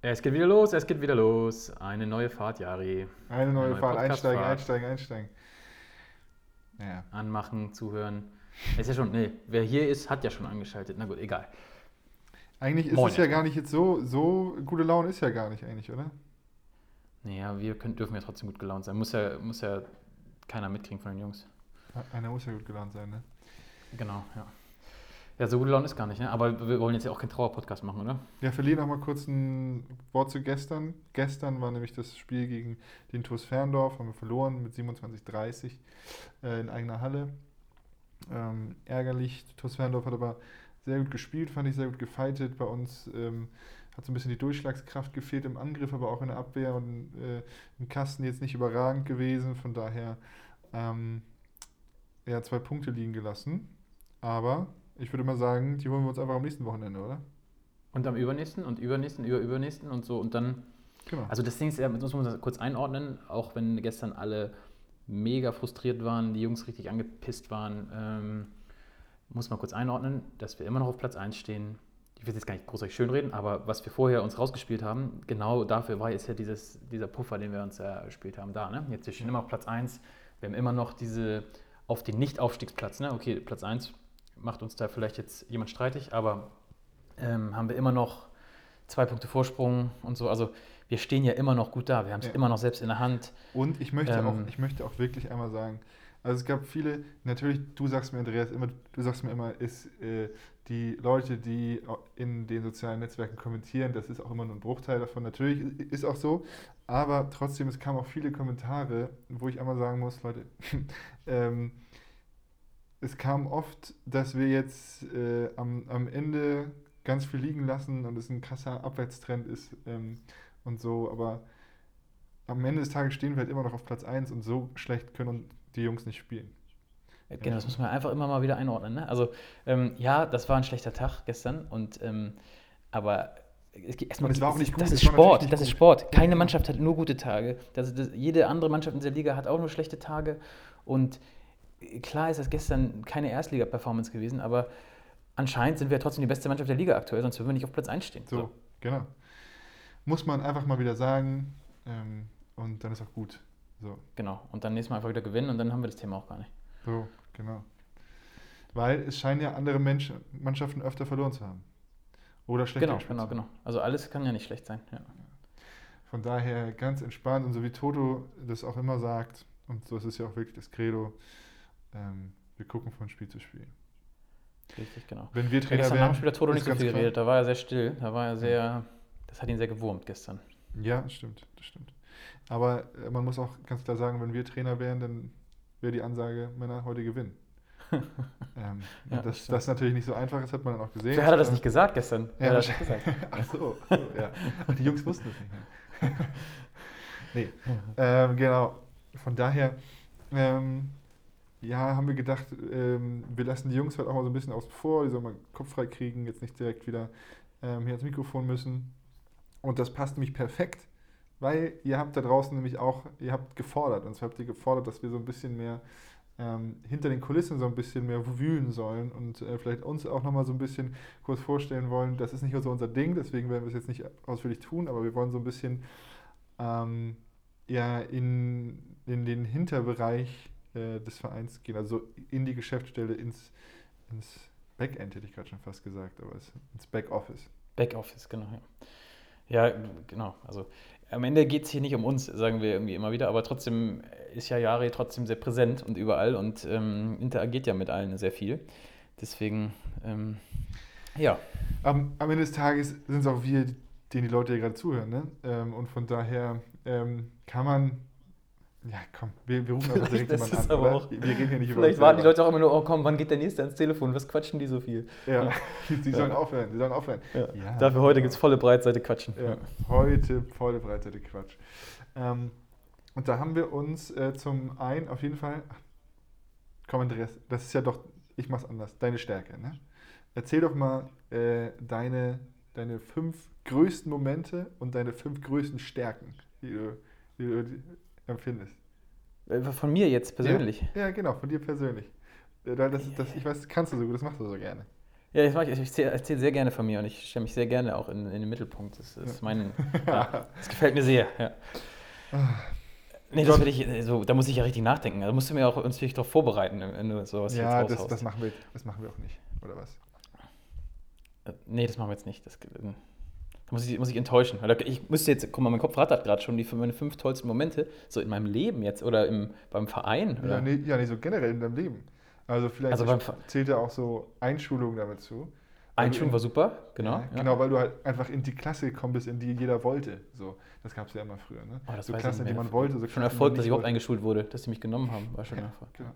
Es geht wieder los, es geht wieder los. Eine neue Fahrt, Jari. Eine neue, neue Fahrt, einsteigen, einsteigen, einsteigen. Ja. Anmachen, zuhören. Ist ja schon, nee, wer hier ist, hat ja schon angeschaltet. Na gut, egal. Eigentlich ist Moin es ja gar nicht jetzt so, so gute Laune ist ja gar nicht eigentlich, oder? Naja, wir können, dürfen ja trotzdem gut gelaunt sein. Muss ja, muss ja keiner mitkriegen von den Jungs. Einer muss ja gut gelaunt sein, ne? Genau, ja. Ja, so gut gelaunt ist gar nicht, ne? Aber wir wollen jetzt ja auch keinen Trauer-Podcast machen, oder? Ja, verliere noch mal kurz ein Wort zu gestern. Gestern war nämlich das Spiel gegen den TuS Ferndorf, haben wir verloren mit 27-30 äh, in eigener Halle. Ähm, ärgerlich, TuS Ferndorf hat aber sehr gut gespielt, fand ich sehr gut gefightet. Bei uns ähm, hat so ein bisschen die Durchschlagskraft gefehlt im Angriff, aber auch in der Abwehr und äh, im Kasten jetzt nicht überragend gewesen. Von daher ähm, ja, zwei Punkte liegen gelassen. Aber ich würde mal sagen, die holen wir uns einfach am nächsten Wochenende, oder? Und am übernächsten und übernächsten, über übernächsten und so. Und dann Genau. Also das Ding ist, ja, muss man das kurz einordnen, auch wenn gestern alle mega frustriert waren, die Jungs richtig angepisst waren, ähm, muss man kurz einordnen, dass wir immer noch auf Platz 1 stehen. Ich will jetzt gar nicht großartig schönreden, aber was wir vorher uns rausgespielt haben, genau dafür war jetzt ja dieses, dieser Puffer, den wir uns erspielt haben, da. Ne? Jetzt wir stehen immer auf Platz 1, wir haben immer noch diese auf den Nicht-Aufstiegsplatz. Ne? Okay, Platz 1 macht uns da vielleicht jetzt jemand streitig, aber ähm, haben wir immer noch zwei Punkte Vorsprung und so. Also wir stehen ja immer noch gut da. Wir haben es Ja. immer noch selbst in der Hand. Und ich möchte, Ähm, auch, ich möchte auch wirklich einmal sagen, also es gab viele, natürlich, du sagst mir, Andreas, immer, du sagst mir immer, ist äh, die Leute, die in den sozialen Netzwerken kommentieren, das ist auch immer nur ein Bruchteil davon. Natürlich ist auch so, aber trotzdem, es kamen auch viele Kommentare, wo ich einmal sagen muss, Leute, ähm, es kam oft, dass wir jetzt äh, am, am Ende ganz viel liegen lassen und es ein krasser Abwärtstrend ist ähm, und so, aber am Ende des Tages stehen wir halt immer noch auf Platz 1 und so schlecht können die Jungs nicht spielen. Genau, das muss man einfach immer mal wieder einordnen. Ne? Also ähm, ja, das war ein schlechter Tag gestern. Und ähm, aber es, erstmal, es war auch das nicht ist- gut, Das ist Sport. Das ist. Sport. Keine. Mannschaft hat nur gute Tage. Das, das, jede andere Mannschaft in dieser Liga hat auch nur schlechte Tage. Und klar ist das gestern keine Erstliga-Performance gewesen, aber anscheinend sind wir trotzdem die beste Mannschaft der Liga aktuell, sonst würden wir nicht auf Platz 1 stehen. So, genau. Muss man einfach mal wieder sagen ähm, und dann ist auch gut. So, Genau. Und dann nächstes Mal einfach wieder gewinnen und dann haben wir das Thema auch gar nicht. so genau. Weil es scheinen ja andere Menschen, Mannschaften öfter verloren zu haben. Oder schlechter Genau, genau, genau. Also alles kann ja nicht schlecht sein. Ja. Von daher ganz entspannt und so wie Toto das auch immer sagt, und so ist es ja auch wirklich das Credo, ähm, wir gucken von Spiel zu Spiel. Richtig, genau. Wenn wir Ja, Trainer gestern nach dem wären, Spiel hat Toto nicht so viel geredet, da war er sehr still, da war er sehr, das hat ihn sehr gewurmt gestern. Ja, das stimmt, das stimmt. Aber äh, man muss auch ganz klar sagen, wenn wir Trainer wären, dann wäre die Ansage, Männer, heute gewinnen. ähm, Ja, und das, das natürlich nicht so einfach ist, hat man dann auch gesehen. Wer hat er das Äh, nicht gesagt gestern? Ja, hat das nicht gesagt? Ach so, so, ja. Ach, die Jungs wussten es nicht. Ne? nee, ähm, genau. Von daher, ähm, ja, haben wir gedacht, ähm, wir lassen die Jungs halt auch mal so ein bisschen außen vor, die sollen mal Kopf frei kriegen, jetzt nicht direkt wieder ähm, hier ans Mikrofon müssen. Und das passt nämlich perfekt, weil ihr habt da draußen nämlich auch, ihr habt gefordert, und zwar habt ihr gefordert, dass wir so ein bisschen mehr ähm, hinter den Kulissen so ein bisschen mehr wühlen sollen und äh, vielleicht uns auch nochmal so ein bisschen kurz vorstellen wollen. Das ist nicht so unser Ding, deswegen werden wir es jetzt nicht ausführlich tun, aber wir wollen so ein bisschen ähm, ja, in, in den Hinterbereich äh, des Vereins gehen, also in die Geschäftsstelle, ins, ins Backend hätte ich gerade schon fast gesagt, aber es, ins Backoffice. Backoffice, genau. Ja, ja genau. Also am Ende geht es hier nicht um uns, sagen wir irgendwie immer wieder, aber trotzdem ist ja Jari trotzdem sehr präsent und überall und ähm, interagiert ja mit allen sehr viel. Deswegen, ähm, ja. Am, am Ende des Tages sind es auch wir, denen die Leute ja gerade zuhören. Ne? Ähm, und von daher ähm, kann man. Ja, komm, wir, wir rufen einfach direkt Das jemanden an. aber auch- wir reden hier nicht über Vielleicht warten die. Leute auch immer nur, oh komm, wann geht der Nächste ans Telefon? Was quatschen die so viel? Ja, sie sollen aufhören, sie sollen aufhören. Ja. Ja, Dafür heute gibt es volle Breitseite quatschen. Ja, heute volle Breitseite Quatsch. Ähm, und da haben wir uns äh, zum einen auf jeden Fall. Komm, Andreas, das ist ja doch, ich mach's anders, deine Stärke. Ne? Erzähl doch mal äh, deine, deine fünf größten Momente und deine fünf größten Stärken, die du, die die empfindest. Äh, Von mir jetzt persönlich. Ja, ja genau, von dir persönlich. Äh, Das, das, ich weiß, das kannst du so gut, das machst du so gerne. Ja, ich, ich erzähle erzähl sehr gerne von mir und ich stelle mich sehr gerne auch in, in den Mittelpunkt. Das, ist mein, ja, das gefällt mir sehr. Ja. Nee, das will ich, so, da muss ich ja richtig nachdenken. Da musst du mir auch uns wirklich darauf vorbereiten, wenn du sowas ja, jetzt das, das, machen wir, das machen wir auch nicht, oder was? Äh, nee, das machen wir jetzt nicht. Das, da muss ich, muss ich enttäuschen. Ich müsste jetzt, guck mal, mein Kopf rattert gerade schon die meine fünf tollsten Momente, so in meinem Leben jetzt oder im, beim Verein. Oder? Ja, nee, ja, nee, so generell in deinem Leben. Also vielleicht also zählt ja auch so Einschulung damit zu. Einschulung war super, genau. Ja, ja. Genau, weil du halt einfach in die Klasse gekommen bist, in die jeder wollte. So, das gab es ja immer früher. Ne? Oh, das so Klasse, in die man wollte. So schon Erfolg, dass ich überhaupt eingeschult wurde, dass sie mich genommen haben, war schon ja, Erfolg. Genau.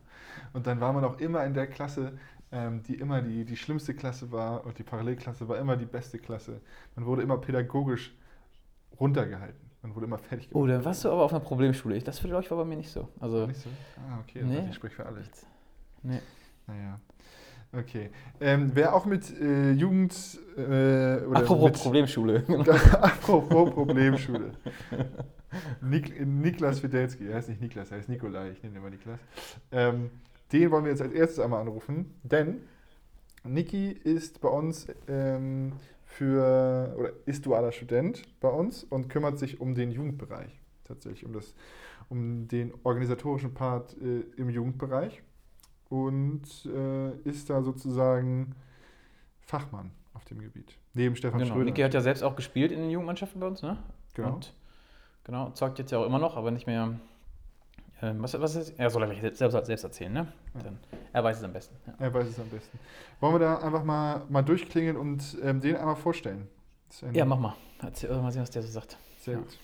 Und dann war man auch immer in der Klasse, ähm, die immer die, die schlimmste Klasse war und die Parallelklasse war immer die beste Klasse. Man wurde immer pädagogisch runtergehalten. Man wurde immer fertig gemacht. Oh, dann warst du aber auf einer Problemschule. Das für euch war bei mir nicht so. Also, nicht so? Ah, okay. Nee. Ich spreche für alle. Nee. Naja. Okay. Ähm, wer auch mit äh, Jugend. Äh, oder Apropos mit, Problemschule. Apropos Problemschule. Nik, Niklas Fidelski, er heißt nicht Niklas, er heißt Nikolai, ich nenne ihn immer Niklas. Ähm, den wollen wir jetzt als erstes einmal anrufen, denn Niki ist bei uns ähm, für, oder ist dualer Student bei uns und kümmert sich um den Jugendbereich tatsächlich, um, das, um den organisatorischen Part äh, im Jugendbereich und äh, ist da sozusagen Fachmann auf dem Gebiet. Neben Stefan genau. Schröder. Niki hat ja selbst auch gespielt in den Jugendmannschaften bei uns, ne? Genau. Und, genau, zeugt jetzt ja auch immer noch, aber nicht mehr. Äh, was, was ist? Er soll gleich selbst, selbst erzählen, ne? Ja. Dann, er weiß es am besten. Ja. Er weiß es am besten. Wollen wir da einfach mal, mal durchklingeln und ähm, den einmal vorstellen? Ja, mach mal. Erzähl, mal sehen, was der so sagt. Sehr ja. gut.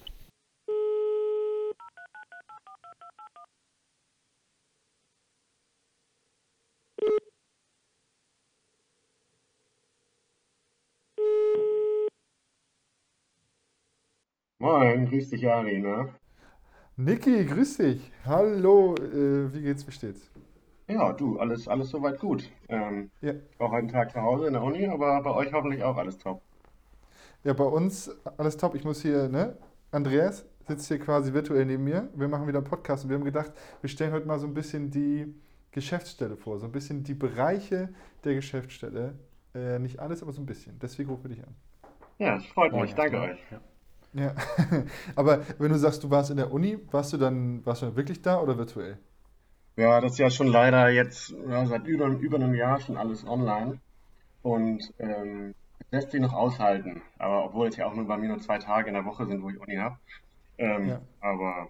Moin, grüß dich, Ari, ne? Niki, grüß dich. Hallo, äh, wie geht's, wie steht's? Ja, du, alles, alles soweit gut. Ähm, Ja. auch einen Tag zu Hause in der Uni, aber bei euch hoffentlich auch alles top. Ja, bei uns alles top. Ich muss hier, ne? Andreas sitzt hier quasi virtuell neben mir. Wir machen wieder einen Podcast und wir haben gedacht, wir stellen heute mal so ein bisschen die Geschäftsstelle vor, so ein bisschen die Bereiche der Geschäftsstelle. Äh, nicht alles, aber so ein bisschen. Deswegen rufe ich dich an. Ja, es freut mich, danke euch. Ja. Ja, aber wenn du sagst, du warst in der Uni, warst du dann, warst du wirklich da oder virtuell? Ja, das ist ja schon leider jetzt ja, seit über, über einem Jahr schon alles online und ähm, lässt sich noch aushalten. Aber obwohl es ja auch nur bei mir nur zwei Tage in der Woche sind, wo ich Uni habe. Ähm, ja. Aber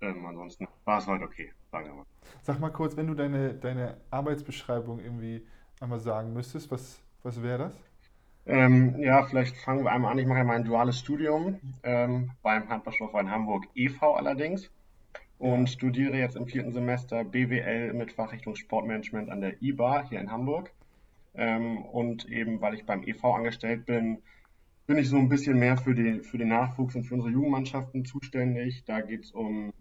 ähm, ansonsten war es heute okay, sagen wir mal. Sag mal kurz, wenn du deine, deine Arbeitsbeschreibung irgendwie einmal sagen müsstest, was, was wäre das? Ähm, ja, vielleicht fangen wir einmal an. Ich mache ja mein duales Studium ähm, beim Handballsportverein Hamburg e.V. allerdings und studiere jetzt im vierten Semester BWL mit Fachrichtung Sportmanagement an der IBA hier in Hamburg. Ähm, und eben, weil ich beim e.V. angestellt bin, bin ich so ein bisschen mehr für, die, für den Nachwuchs und für unsere Jugendmannschaften zuständig. Da geht es um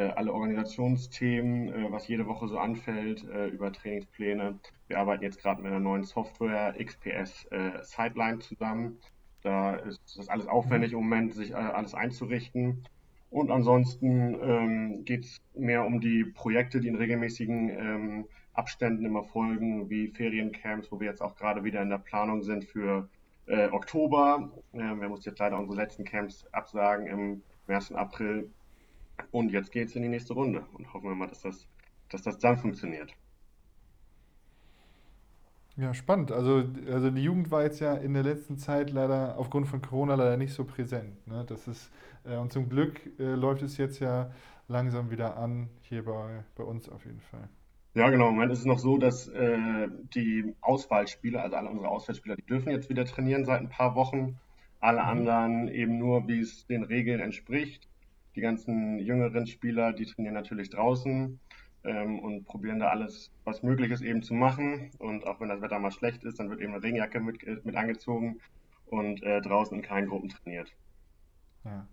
alle Organisationsthemen, äh, was jede Woche so anfällt, äh, über Trainingspläne. Wir arbeiten jetzt gerade mit einer neuen Software, XPS Sideline zusammen. Da ist das alles aufwendig im Moment, sich alles einzurichten. Und ansonsten ähm, geht es mehr um die Projekte, die in regelmäßigen ähm, Abständen immer folgen, wie Feriencamps, wo wir jetzt auch gerade wieder in der Planung sind für äh, Oktober. Äh, wir mussten jetzt leider unsere letzten Camps absagen im März und April. Und jetzt geht es in die nächste Runde und hoffen wir mal, dass das, dass das dann funktioniert. Ja, spannend. Also, also die Jugend war jetzt ja in der letzten Zeit leider aufgrund von Corona leider nicht so präsent. Ne? Das ist, äh, und zum Glück äh, läuft es jetzt ja langsam wieder an, hier bei, bei uns auf jeden Fall. Ja, genau. Im Moment ist es noch so, dass äh, die Auswahlspieler, also alle unsere Auswahlspieler, die dürfen jetzt wieder trainieren seit ein paar Wochen. Alle mhm. anderen eben nur, wie es den Regeln entspricht. Die ganzen jüngeren Spieler, die trainieren natürlich draußen ähm, und probieren da alles, was möglich ist, eben zu machen. Und auch wenn das Wetter mal schlecht ist, dann wird eben eine Regenjacke mit, mit angezogen und äh, draußen in kleinen Gruppen trainiert. Ja,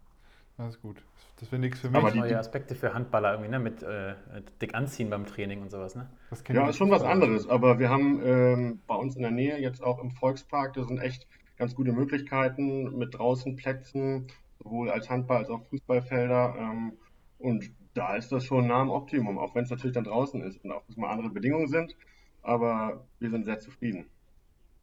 das ist gut. Das wäre nichts für mich. Aber die neue Aspekte für Handballer irgendwie, ne? Mit äh, dick anziehen beim Training und sowas, ne? ja, ist schon was anderes. Aber wir haben ähm, bei uns in der Nähe jetzt auch im Volkspark, da sind echt ganz gute Möglichkeiten mit draußen Plätzen, sowohl als Handball- als auch Fußballfelder. Ähm, und da ist das schon nah am Optimum, auch wenn es natürlich dann draußen ist und auch mal andere Bedingungen sind. Aber wir sind sehr zufrieden.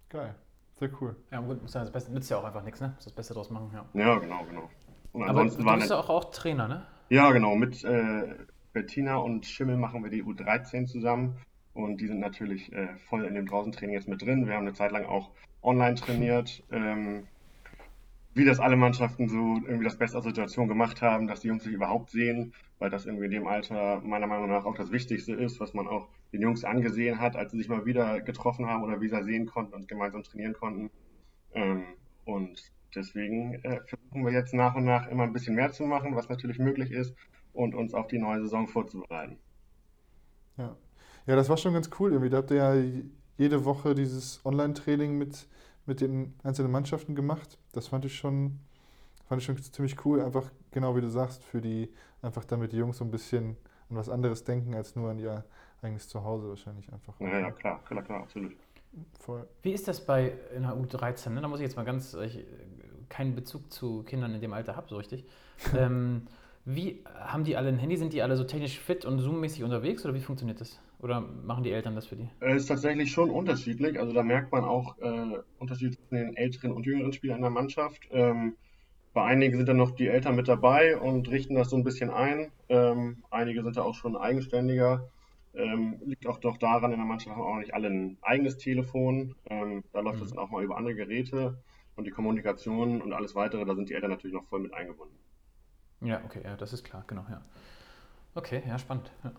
Geil. Sehr cool. Ja, gut, muss ja das Beste, nützt ja auch einfach nichts, ne? Muss das Beste draus machen, ja. Ja, genau, genau. Und Aber du bist ja auch, auch Trainer, ne? Ja, genau. Mit äh, Bettina und Schimmel machen wir die U13 zusammen. Und die sind natürlich äh, voll in dem Draußentraining jetzt mit drin. Wir haben eine Zeit lang auch online trainiert. Ähm, wie das alle Mannschaften so irgendwie das Beste aus der Situation gemacht haben, dass die Jungs sich überhaupt sehen, weil das irgendwie in dem Alter meiner Meinung nach auch das Wichtigste ist, was man auch den Jungs angesehen hat, als sie sich mal wieder getroffen haben oder wieder sehen konnten und gemeinsam trainieren konnten. Ähm, und deswegen äh, versuchen wir jetzt nach und nach immer ein bisschen mehr zu machen, was natürlich möglich ist, und uns auf die neue Saison vorzubereiten. Ja, ja das war schon ganz cool. Irgendwie. Da habt ihr ja jede Woche dieses Online-Training mit mit den einzelnen Mannschaften gemacht. Das fand ich schon, fand ich schon ziemlich cool. Einfach genau wie du sagst, für die, einfach damit die Jungs so ein bisschen an was anderes denken als nur an ihr eigenes Zuhause wahrscheinlich einfach. Ja, ja, klar, klar, klar, absolut. Voll. Wie ist das bei in der U13? Ne? Da muss ich jetzt mal ganz, ich keinen Bezug zu Kindern in dem Alter habe, so richtig. ähm, wie haben die alle ein Handy? Sind die alle so technisch fit und zoommäßig unterwegs oder wie funktioniert das? Oder machen die Eltern das für die? Es ist tatsächlich schon unterschiedlich. Also da merkt man auch äh, Unterschiede zwischen den älteren und jüngeren Spielern in der Mannschaft. Ähm, bei einigen sind dann noch die Eltern mit dabei und richten das so ein bisschen ein. Ähm, einige sind da auch schon eigenständiger. Ähm, liegt auch doch daran, in der Mannschaft haben auch nicht alle ein eigenes Telefon. Ähm, da läuft mhm. das dann auch mal über andere Geräte und die Kommunikation und alles weitere, da sind die Eltern natürlich noch voll mit eingebunden. Ja, okay, ja, das ist klar, genau, ja. Okay, ja, spannend. Ja.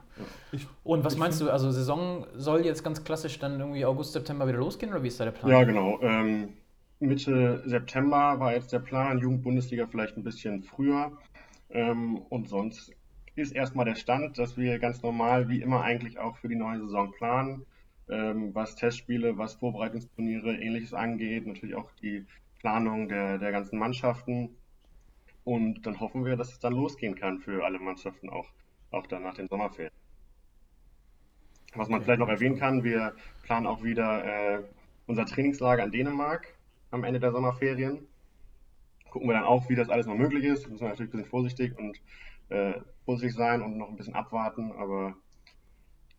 Ich, und was meinst du, also Saison soll jetzt ganz klassisch dann irgendwie August, September wieder losgehen oder wie ist da der Plan? Ja, genau. Ähm, Mitte September war jetzt der Plan, Jugendbundesliga vielleicht ein bisschen früher. Ähm, und sonst ist erstmal der Stand, dass wir ganz normal, wie immer eigentlich auch für die neue Saison planen, ähm, was Testspiele, was Vorbereitungsturniere, ähnliches angeht, natürlich auch die Planung der, der ganzen Mannschaften. Und dann hoffen wir, dass es dann losgehen kann für alle Mannschaften auch auch dann nach den Sommerferien. Was man vielleicht noch erwähnen kann, wir planen auch wieder äh, unser Trainingslager in Dänemark am Ende der Sommerferien. Gucken wir dann auch, wie das alles noch möglich ist. Wir müssen natürlich ein bisschen vorsichtig und äh, vorsichtig sein und noch ein bisschen abwarten, aber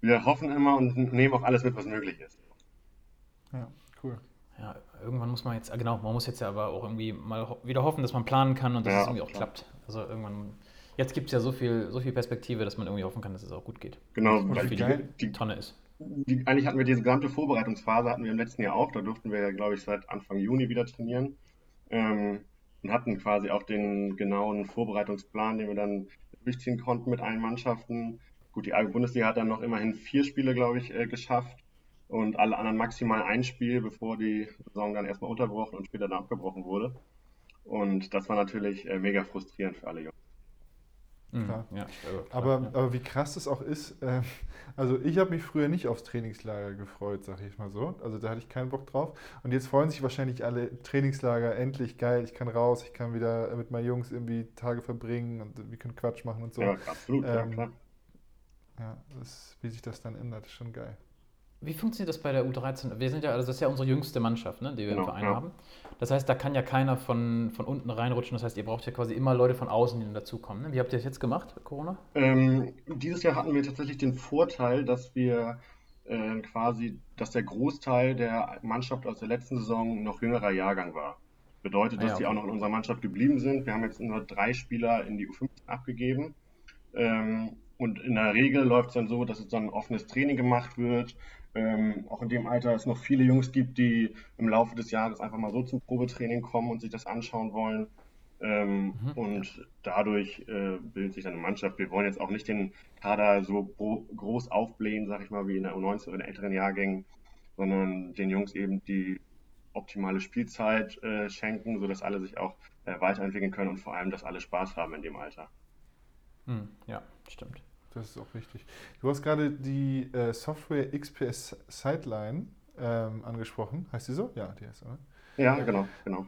wir hoffen immer und nehmen auch alles mit, was möglich ist. Ja, cool. Ja, irgendwann muss man jetzt, genau, man muss jetzt ja aber auch irgendwie mal wieder hoffen, dass man planen kann und dass ja, es irgendwie auch klar. klappt. Also irgendwann jetzt gibt es ja so viel, so viel Perspektive, dass man irgendwie hoffen kann, dass es auch gut geht. Genau, weil die, die, die Tonne ist. Die, eigentlich hatten wir diese gesamte Vorbereitungsphase hatten wir im letzten Jahr auch. Da durften wir ja, glaube ich, seit Anfang Juni wieder trainieren. Ähm, und hatten quasi auch den genauen Vorbereitungsplan, den wir dann durchziehen konnten mit allen Mannschaften. Gut, die Bundesliga hat dann noch immerhin vier Spiele, glaube ich, äh, geschafft und alle anderen maximal ein Spiel, bevor die Saison dann erstmal unterbrochen und später dann abgebrochen wurde. Und das war natürlich äh, mega frustrierend für alle Jungs. Mhm. Klar. Ja, aber, aber wie krass das auch ist, äh, also ich habe mich früher nicht aufs Trainingslager gefreut, sage ich mal so. Also da hatte ich keinen Bock drauf. Und jetzt freuen sich wahrscheinlich alle Trainingslager, endlich geil, ich kann raus, ich kann wieder mit meinen Jungs irgendwie Tage verbringen und wir können Quatsch machen und so. Ja, absolut, ähm, ja, klar. Ja, das, wie sich das dann ändert, ist schon geil. Wie funktioniert das bei der U13? Wir sind ja, also das ist ja unsere jüngste Mannschaft, ne, die wir genau, im Verein ja. haben. Das heißt, da kann ja keiner von, von unten reinrutschen. Das heißt, ihr braucht ja quasi immer Leute von außen, die dann dazukommen. Ne? Wie habt ihr das jetzt gemacht, Corona? Ähm, dieses Jahr hatten wir tatsächlich den Vorteil, dass wir äh, quasi, dass der Großteil der Mannschaft aus der letzten Saison noch jüngerer Jahrgang war. Bedeutet, dass ah, ja, okay. die auch noch in unserer Mannschaft geblieben sind. Wir haben jetzt nur drei Spieler in die U15 abgegeben. Ähm, und in der Regel läuft es dann so, dass es dann offenes Training gemacht wird ähm, auch in dem Alter es noch viele Jungs gibt, die im Laufe des Jahres einfach mal so zum Probetraining kommen und sich das anschauen wollen. Ähm, mhm. Und dadurch äh, bildet sich dann eine Mannschaft. Wir wollen jetzt auch nicht den Kader so groß aufblähen, sag ich mal, wie in der U19 oder in älteren Jahrgängen, sondern den Jungs eben die optimale Spielzeit äh, schenken, sodass alle sich auch äh, weiterentwickeln können und vor allem, dass alle Spaß haben in dem Alter. Mhm. Ja, stimmt. Das ist auch richtig. Du hast gerade die äh, Software XPS Sideline ähm, angesprochen. Heißt die so? Ja, die heißt so, ne? Ja, genau, genau.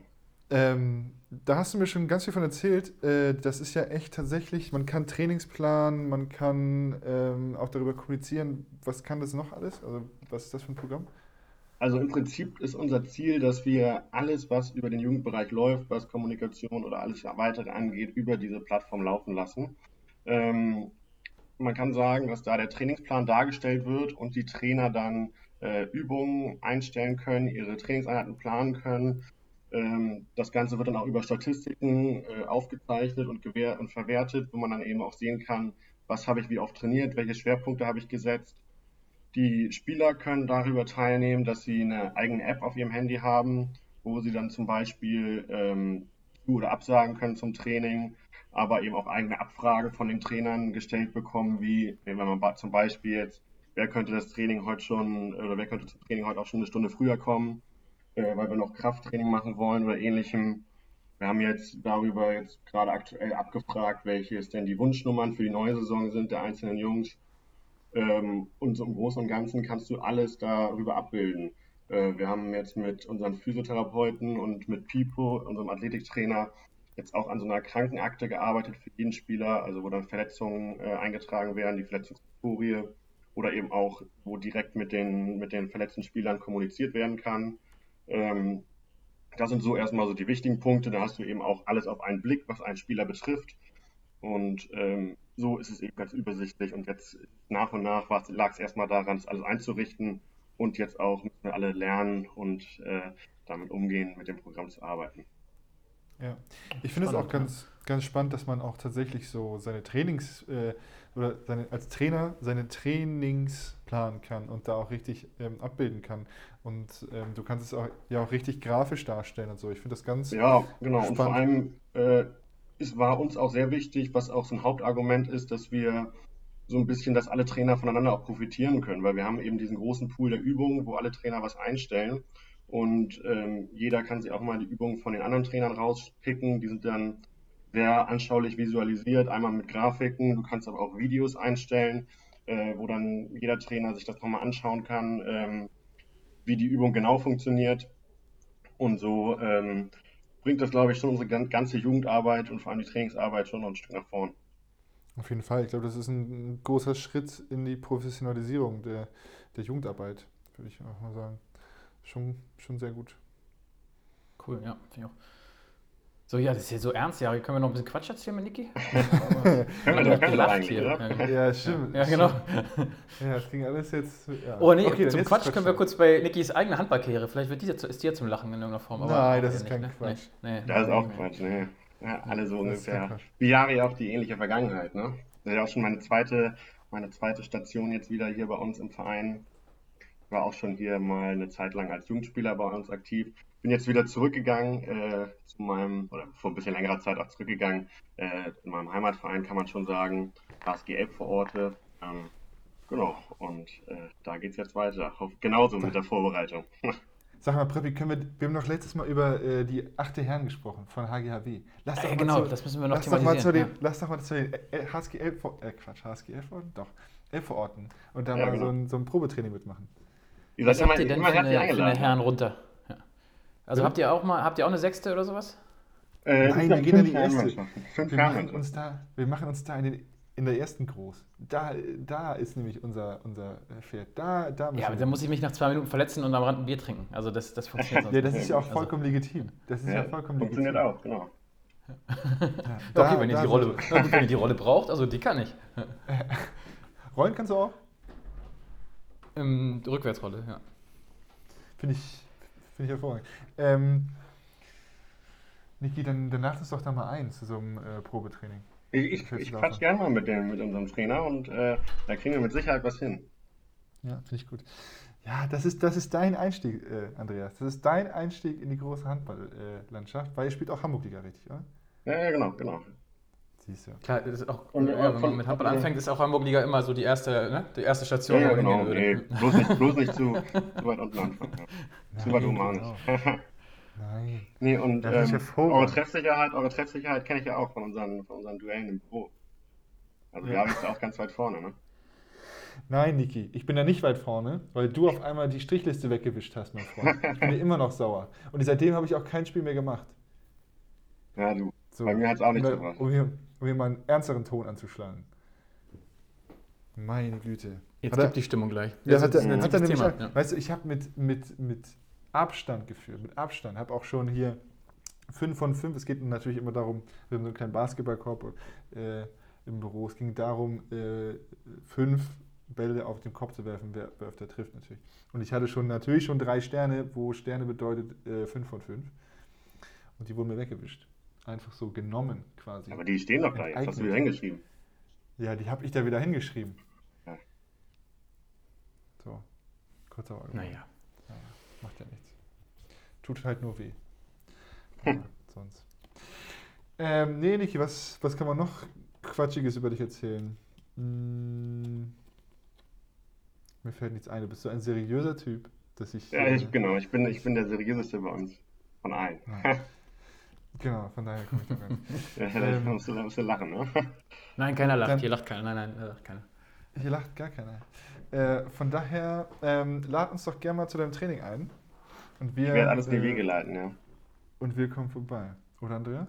Ähm, da hast du mir schon ganz viel von erzählt. Äh, das ist ja echt tatsächlich, man kann Trainings planen, man kann ähm, auch darüber kommunizieren. Was kann das noch alles? Also, was ist das für ein Programm? Also im Prinzip ist unser Ziel, dass wir alles, was über den Jugendbereich läuft, was Kommunikation oder alles weitere angeht, über diese Plattform laufen lassen. Ähm, man kann sagen, dass da der Trainingsplan dargestellt wird und die Trainer dann äh, Übungen einstellen können, ihre Trainingseinheiten planen können. Ähm, das Ganze wird dann auch über Statistiken äh, aufgezeichnet und, und verwertet, wo man dann eben auch sehen kann, was habe ich wie oft trainiert, welche Schwerpunkte habe ich gesetzt. Die Spieler können darüber teilnehmen, dass sie eine eigene App auf ihrem Handy haben, wo sie dann zum Beispiel ähm, zu- oder absagen können zum Training, aber eben auch eigene Abfragen von den Trainern gestellt bekommen, wie wenn man zum Beispiel jetzt, wer könnte das Training heute schon oder wer könnte zum Training heute auch schon eine Stunde früher kommen, äh, weil wir noch Krafttraining machen wollen oder ähnlichem. Wir haben jetzt darüber jetzt gerade aktuell abgefragt, welche es denn die Wunschnummern für die neue Saison sind der einzelnen Jungs. Ähm, und so im Großen und Ganzen kannst du alles darüber abbilden. Äh, wir haben jetzt mit unseren Physiotherapeuten und mit Pipo, unserem Athletiktrainer, jetzt auch an so einer Krankenakte gearbeitet für jeden Spieler, also wo dann Verletzungen äh, eingetragen werden, die Verletzungshistorie oder eben auch, wo direkt mit den, mit den verletzten Spielern kommuniziert werden kann. Ähm, das sind so erstmal so die wichtigen Punkte. Da hast du eben auch alles auf einen Blick, was einen Spieler betrifft. Und ähm, so ist es eben ganz übersichtlich. Und jetzt nach und nach lag es erstmal daran, das alles einzurichten. Und jetzt auch müssen wir alle lernen und äh, damit umgehen, mit dem Programm zu arbeiten. Ja, ich finde es auch ganz, ganz spannend, dass man auch tatsächlich so seine Trainings äh, oder seine, als Trainer seine Trainings planen kann und da auch richtig ähm, abbilden kann. Und ähm, du kannst es auch, ja auch richtig grafisch darstellen und so. Ich finde das ganz Ja, genau. Spannend. Und vor allem äh, es war uns auch sehr wichtig, was auch so ein Hauptargument ist, dass wir so ein bisschen, dass alle Trainer voneinander auch profitieren können, weil wir haben eben diesen großen Pool der Übungen, wo alle Trainer was einstellen und ähm, jeder kann sich auch mal die Übungen von den anderen Trainern rauspicken. Die sind dann sehr anschaulich visualisiert, einmal mit Grafiken. Du kannst aber auch Videos einstellen, äh, wo dann jeder Trainer sich das nochmal anschauen kann, ähm, wie die Übung genau funktioniert. Und so ähm, bringt das, glaube ich, schon unsere ganze Jugendarbeit und vor allem die Trainingsarbeit schon noch ein Stück nach vorn. Auf jeden Fall. Ich glaube, das ist ein großer Schritt in die Professionalisierung der, der Jugendarbeit, würde ich auch mal sagen schon, schon sehr gut. Cool, ja, finde ich auch. So, ja, das ist ja so ernst, ja. Können wir noch ein bisschen Quatsch erzählen mit Niki? können wir gelacht hier. Ja, ja, stimmt. Ja, genau. Ja, das ging alles jetzt. Ja. Oh, nee, okay, zum Quatsch können wir kurz bei Nikis eigene Handballkarriere. Vielleicht wird die, ist die ja zum Lachen in irgendeiner Form. Aber Nein, das ist kein ne? Quatsch. Nee, nee, das ist auch Quatsch, ne? Ja, alle so ungefähr. Wie Jahre ja auch die ähnliche Vergangenheit, ne? Das ist ja auch schon meine zweite, meine zweite Station jetzt wieder hier bei uns im Verein war auch schon hier mal eine Zeit lang als Jugendspieler bei uns aktiv. Bin jetzt wieder zurückgegangen äh, zu meinem, oder vor ein bisschen längerer Zeit auch zurückgegangen, äh, in meinem Heimatverein kann man schon sagen, HSG Elb vor Orte. Ähm, genau, und äh, da geht es jetzt weiter. Genauso mit der Vorbereitung. Sag mal, Preppi, können wir, wir haben noch letztes Mal über äh, die achte Herren gesprochen von HGHW. Lass doch äh, genau, zu, das müssen wir noch lass thematisieren. Doch mal zu den, ja. Lass doch mal zu den HSG Elb vor, äh, Quatsch, HSG Elb vor, doch, Elb vor Orten und da ja, mal genau. so, ein, so ein Probetraining mitmachen. Ihr Was habt ihr denn für eine, für eine Herren runter? Ja. Also ja. habt ihr auch mal, habt ihr auch eine sechste oder sowas? Äh, Nein, wir gehen in die erste. wir, machen uns da, wir machen uns da in, den, in der ersten groß. Da, da ist nämlich unser, unser Pferd. Da, da ja, aber dann muss ich mich nach zwei Minuten verletzen und am Rand ein Bier trinken. Also das, das funktioniert sonst Ja, das ist ja auch also vollkommen also. legitim. Das ist ja, ja vollkommen funktioniert legitim. auch, genau. Ja. Da, okay, wenn ihr, die Rolle, wenn ihr die Rolle braucht, also die kann ich. Rollen kannst du auch? Ähm, Rückwärtsrolle, ja. Finde ich, find ich hervorragend. Ähm, Niki, dann, dann lad uns doch da mal ein zu so einem äh, Probetraining. Ich, ich, ich quatsch gerne mal mit, dem, mit unserem Trainer und äh, da kriegen wir mit Sicherheit was hin. Ja, finde ich gut. Ja, das ist, das ist dein Einstieg, äh, Andreas. Das ist dein Einstieg in die große Handballlandschaft, weil ihr spielt auch Hamburg-Liga, richtig, oder? Ja, ja, genau, genau. Siehst du. Klar, ist auch, und, ja, wenn man mit Handball anfängt, ist auch Hamburg-Liga immer so die erste, ne? die erste Station, ja, ja, genau. Nee, bloß nicht, bloß nicht zu, zu weit unten anfangen. Ja. zu weit auch nicht. Nein. Nee, und ähm, eure Treffsicherheit, eure Treffsicherheit kenne ich ja auch von unseren, von unseren Duellen im Büro. Also ja, bist du auch ganz weit vorne, ne? Nein, Niki, ich bin da nicht weit vorne, weil du auf einmal die Strichliste weggewischt hast, mein Freund. Ich bin dir immer noch sauer. Und seitdem habe ich auch kein Spiel mehr gemacht. Ja, du. So, Bei mir hat es auch nicht um, gebracht. Um hier, um hier mal einen ernsteren Ton anzuschlagen. Meine Güte. Jetzt hat gibt die Stimmung gleich. Ja, hat, er, hat er nämlich, ja. Weißt du, ich habe mit, mit, mit Abstand geführt, mit Abstand. Habe auch schon hier 5 von 5. Es geht natürlich immer darum, wir haben so einen kleinen Basketballkorb äh, im Büro. Es ging darum, 5 äh, Bälle auf den Kopf zu werfen, wer, wer öfter trifft natürlich. Und ich hatte schon natürlich schon drei Sterne, wo Sterne bedeutet äh, fünf von fünf. Und die wurden mir weggewischt. Einfach so genommen quasi. Aber die stehen doch da jetzt. Hast du wieder hingeschrieben? Ja, die habe ich da wieder hingeschrieben. Ja. So, kurzer Auge. Naja. Ja, macht ja nichts. Tut halt nur weh. Ja, sonst. Ähm, nee, Niki, was, was kann man noch Quatschiges über dich erzählen? Hm, mir fällt nichts ein. Du bist so ein seriöser Typ, dass ich. Ja, ich, genau. Ich bin, ich bin der seriöseste bei uns. Von allen. Ja. Genau, von daher komme ich da rein. ja, da Ähm, musst du, da musst du lachen, ne? Nein, keiner lacht. Dann- Hier lacht keiner. Nein, nein, da lacht keiner. Hier lacht gar keiner. Äh, von daher, ähm, lad uns doch gerne mal zu deinem Training ein. Und wir, Ich werde alles in die äh, Wege leiten, ja. Und wir kommen vorbei. Oder Andreas?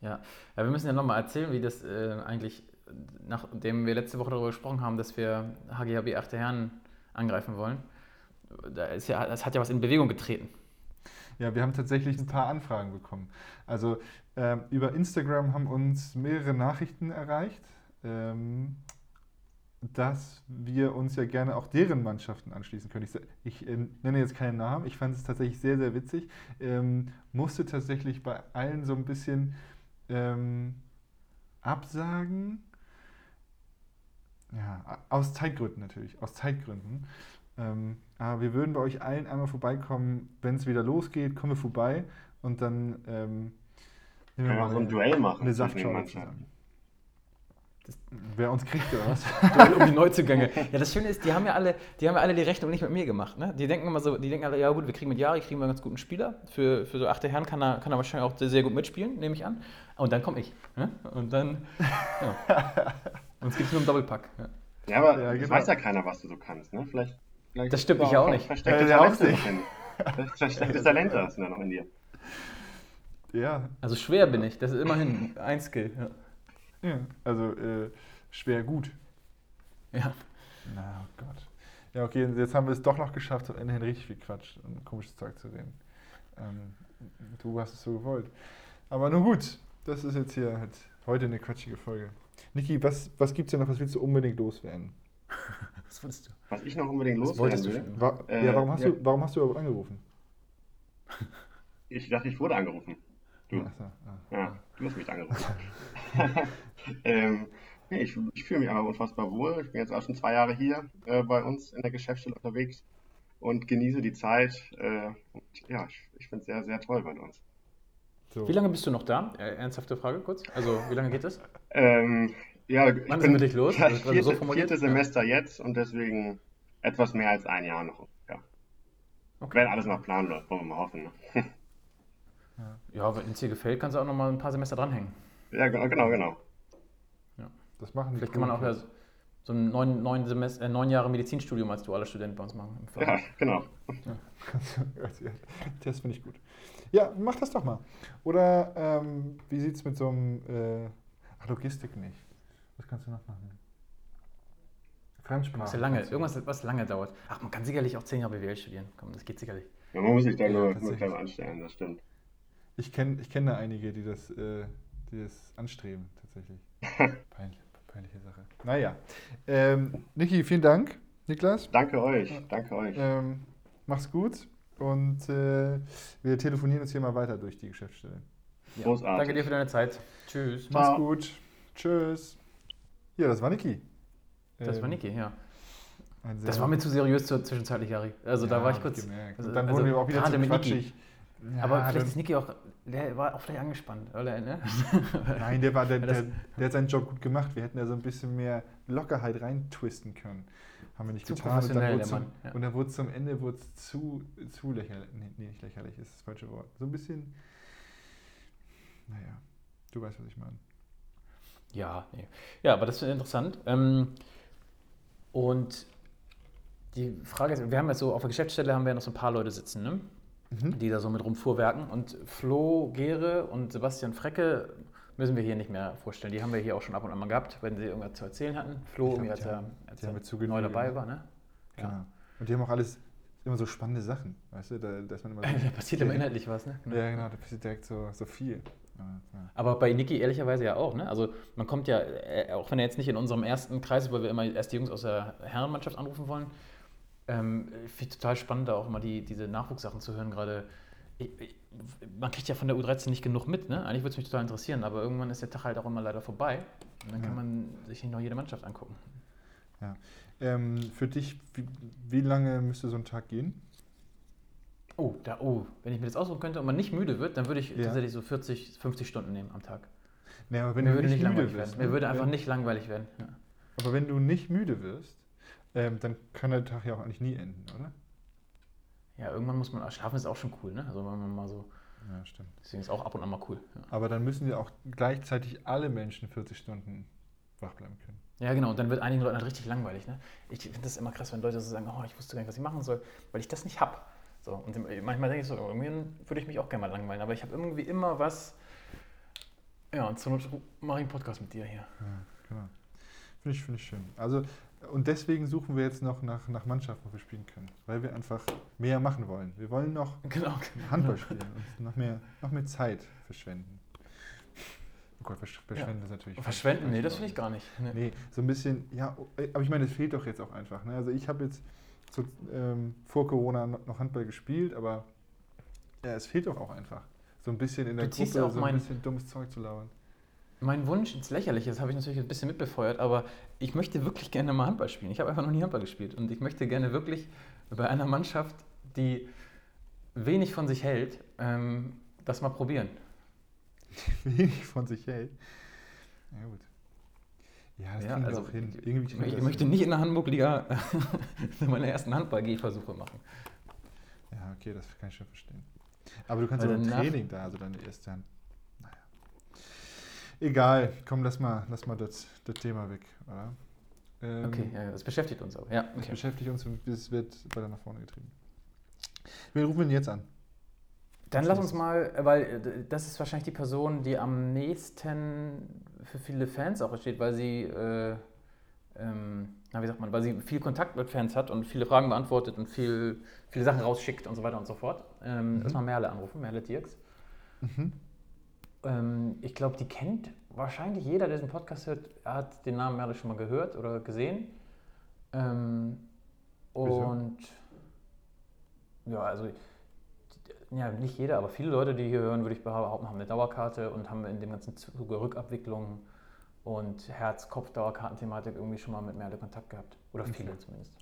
Ja, ja wir müssen ja nochmal erzählen, wie das äh, eigentlich, nachdem wir letzte Woche darüber gesprochen haben, dass wir HGHB 8. Herren angreifen wollen, da ist ja, das hat ja was in Bewegung getreten. Ja, wir haben tatsächlich ein paar Anfragen bekommen. Also ähm, über Instagram haben uns mehrere Nachrichten erreicht, ähm, dass wir uns ja gerne auch deren Mannschaften anschließen können. Ich, ich äh, nenne jetzt keinen Namen, ich fand es tatsächlich sehr, sehr witzig. Ähm, musste tatsächlich bei allen so ein bisschen ähm, absagen. Ja, aus Zeitgründen natürlich, aus Zeitgründen. Ähm, aber wir würden bei euch allen einmal vorbeikommen, wenn es wieder losgeht, kommen wir vorbei und dann ähm, nehmen Können wir auch so ein eine, Duell machen eine Saftschorle zusammen. Wer uns kriegt oder was? Duell um die Neuzugänge. Ja, das Schöne ist, die haben ja alle, die haben ja alle die Rechnung nicht mit mir gemacht. Ne? Die denken immer so, die denken alle, ja gut, wir kriegen mit Jari, kriegen wir einen ganz guten Spieler. Für, für so achte Herren kann er, kann er wahrscheinlich auch sehr, sehr gut mitspielen, nehme ich an. Und dann komme ich. Ne? Und dann, ja. Und es geht nur um Doppelpack. Ja. Ja, aber Ja, es genau. weiß ja keiner, was du so kannst, ne? Vielleicht, vielleicht Das stimmt, ist ich da auch nicht. Versteckte Äh, ja, auch Talente nicht. Verstecktes Talent hast du da noch in dir. Ja, Also schwer bin ich, das ist immerhin ein Skill. Ja. ja. also äh, schwer gut. ja. Na oh Gott. Ja, okay, jetzt haben wir es doch noch geschafft, am Ende hin richtig viel Quatsch und komisches Zeug zu reden. Ähm, du hast es so gewollt. Aber nun gut, das ist jetzt hier halt heute eine quatschige Folge. Niki, was, was gibt's denn noch, was willst du unbedingt loswerden? Was wolltest du? Was ich noch unbedingt loswerden will. schon. Wa Äh, ja, warum hast, ja. Du, warum hast du überhaupt angerufen? Ich dachte, ich wurde angerufen. Du. Ach so, ah. Ja, du hast mich angerufen. ähm, nee, ich ich fühle mich einfach unfassbar wohl. Ich bin jetzt auch schon zwei Jahre hier äh, bei uns in der Geschäftsstelle unterwegs und genieße die Zeit. Äh, und ja, ich, ich finde es sehr, sehr toll bei uns. So. Wie lange bist du noch da? Äh, ernsthafte Frage kurz. Also, wie lange geht das? Ähm, ja, ich Wann ist bin mit dich los? das Also, gerade so vierte, formuliert? vierte Semester jetzt und deswegen etwas mehr als ein Jahr noch. Ja. Okay. Wenn alles nach Plan läuft, wollen wir mal hoffen. Ne? Ja, wenn es dir gefällt, kannst du auch noch mal ein paar Semester dranhängen. Ja, genau, genau, genau. Das machen die Vielleicht kann man auch ja so ein neun, neun, Semester, äh, neun Jahre Medizinstudium als dualer Student bei uns machen. im Ja, genau. Kids. Das finde ich gut. Ja, mach das doch mal. Oder ähm, wie sieht es mit so einem. Äh, ach, Logistik nicht. Was kannst du noch machen? Fremdsprache. Was lange, irgendwas, was lange dauert. Ach, man kann sicherlich auch zehn Jahre BWL studieren. Komm, das geht sicherlich. Ja, man muss sich da Ja, nur, nur clever anstellen, das stimmt. Ich kenne ich kenn da einige, die das, äh, die das anstreben, tatsächlich. Peinlich, peinliche Sache. Naja. Ähm, Niki, vielen Dank. Niklas, Danke euch, danke euch. ähm, mach's gut. Und äh, wir telefonieren uns hier mal weiter durch die Geschäftsstelle. Ja. Großartig. Danke dir für deine Zeit. Tschüss. Ciao. Mach's gut. Tschüss. Ja, das war Niki. Das war Ähm, Niki, ja. Das war mir zu seriös zur zwischenzeitlich, Harry. Also da Ja, war ich kurz. gemerkt. also- dann also wurden wir auch wieder zu mit quatschig. Ja, Aber vielleicht ist Niki auch, der war auch vielleicht angespannt, oder? Ne? Nein, der, war, der, der, der hat seinen Job gut gemacht. Wir hätten da so ein bisschen mehr Lockerheit reintwisten können. Haben wir nicht Zu getan. Und dann, zum, Mann, ja. und dann wurde zum Ende wurde zu, zu lächerlich. Nee, nicht lächerlich, ist das falsche Wort. So ein bisschen. Naja, du weißt, was ich meine. Ja, nee. ja, aber das ist interessant. Ähm, und die Frage ist, wir haben jetzt so auf der Geschäftsstelle haben wir noch so ein paar Leute sitzen, ne? Mhm. die da so mit rumfuhrwerken. Und Flo Gere und Sebastian Frecke müssen wir hier nicht mehr vorstellen. Die haben wir hier auch schon ab und an mal gehabt, wenn sie irgendwas zu erzählen hatten. Flo, glaub, als die er, als er neu dabei war. Ne? Genau. Ja. Und die haben auch alles immer so spannende Sachen. Weißt du, da, da ist man immer so. Da passiert immer inhaltlich was. Ne? Ja, genau, da passiert direkt so, so viel. Ja, ja. Aber bei Niki ehrlicherweise ja auch. Ne? Also man kommt ja, äh, auch wenn er jetzt nicht in unserem ersten Kreis ist, weil wir immer erst die Jungs aus der Herrenmannschaft anrufen wollen, ähm, ich finde total spannend, da auch immer die, diese Nachwuchssachen zu hören. Gerade ich, ich, man kriegt ja von der U13 nicht genug mit. Ne? Eigentlich würde es mich total interessieren, aber irgendwann ist der Tag halt auch immer leider vorbei. Und dann Ja. kann man sich nicht noch jede Mannschaft angucken. Ähm, für dich, wie, wie lange müsste so ein Tag gehen? Oh, da, oh, wenn ich mir das aussuchen könnte und man nicht müde wird, dann würde ich Ja. tatsächlich so 40, 50 Stunden nehmen am Tag. Nee, aber wenn Mir du würde nicht nicht müde langweilig wirst. werden. Mir würde einfach wenn, nicht langweilig werden. Ja. Aber wenn du nicht müde wirst, ähm, dann kann der Tag ja auch eigentlich nie enden, oder? ja, irgendwann muss man, schlafen ist auch schon cool, ne? Also wenn man mal so, Ja, stimmt. deswegen ist auch ab und an mal cool. Ja. Aber dann müssen ja auch gleichzeitig alle Menschen 40 Stunden wach bleiben können. Ja, genau. Und dann wird einigen Leuten halt richtig langweilig. Ne? Ich finde das immer krass, wenn Leute so sagen, oh, ich wusste gar nicht, was ich machen soll, weil ich das nicht habe. So, und manchmal denke ich so, irgendwie würde ich mich auch gerne mal langweilen, aber ich habe irgendwie immer was. Ja, und zur Not mache ich einen Podcast mit dir hier. Ja, genau. Finde ich, finde ich schön. Also, und deswegen suchen wir jetzt noch nach, nach Mannschaften, wo wir spielen können. Weil wir einfach mehr machen wollen. Wir wollen noch Genau. Handball spielen und noch mehr, noch mehr Zeit verschwenden. Oh Gott, versch verschwenden ist natürlich. Verschwenden? Nee, das finde ich gar nicht. Nee. Nee, so ein bisschen, ja, aber ich meine, es fehlt doch jetzt auch einfach. Ne? Also ich habe jetzt so, ähm, vor Corona noch Handball gespielt, aber ja, es fehlt doch auch einfach. So ein bisschen in der Du Gruppe auch so ein bisschen dummes Zeug zu labern. Mein Wunsch ins Lächerliche, das habe ich natürlich ein bisschen mitbefeuert, aber ich möchte wirklich gerne mal Handball spielen. Ich habe einfach noch nie Handball gespielt und ich möchte gerne wirklich bei einer Mannschaft, die wenig von sich hält, ähm, das mal probieren. Wenig von sich hält. Ja, gut. Ja, das Ja, kriegen wir also auch hin. Irgendwie Ich, wir ich das möchte hin. nicht in der Hamburg-Liga meine ersten Handball-Gehversuche machen. Ja, okay, das kann ich schon verstehen. Aber du kannst ja im danach- Training da, also deine erste Hand. Naja. Egal, komm, lass mal, lass mal das, das Thema weg, oder? Ähm, Okay, ja, das beschäftigt uns auch. Ja, Das okay. beschäftigt uns und es wird weiter nach vorne getrieben. Wen rufen wir denn jetzt an? Dann lass uns mal, weil äh, das ist wahrscheinlich die Person, die am nächsten für viele Fans auch steht, weil sie, äh, ähm, na, wie sagt man, weil sie viel Kontakt mit Fans hat und viele Fragen beantwortet und viel, viele Sachen rausschickt und so weiter und so fort. Ähm, Mhm. Erstmal Merle anrufen, Merle Dirks. Mhm. Ähm, ich glaube, die kennt wahrscheinlich jeder, der diesen Podcast hört, hat den Namen Merle schon mal gehört oder gesehen. Ähm, Wieso? und ja, also ja, nicht jeder, aber viele Leute, die hier hören, würde ich behaupten, haben eine Dauerkarte und haben in dem ganzen Zuge Rückabwicklung und Herz-Kopf-Dauerkartenthematik irgendwie schon mal mit Merle Kontakt gehabt. Oder Okay. viele zumindest.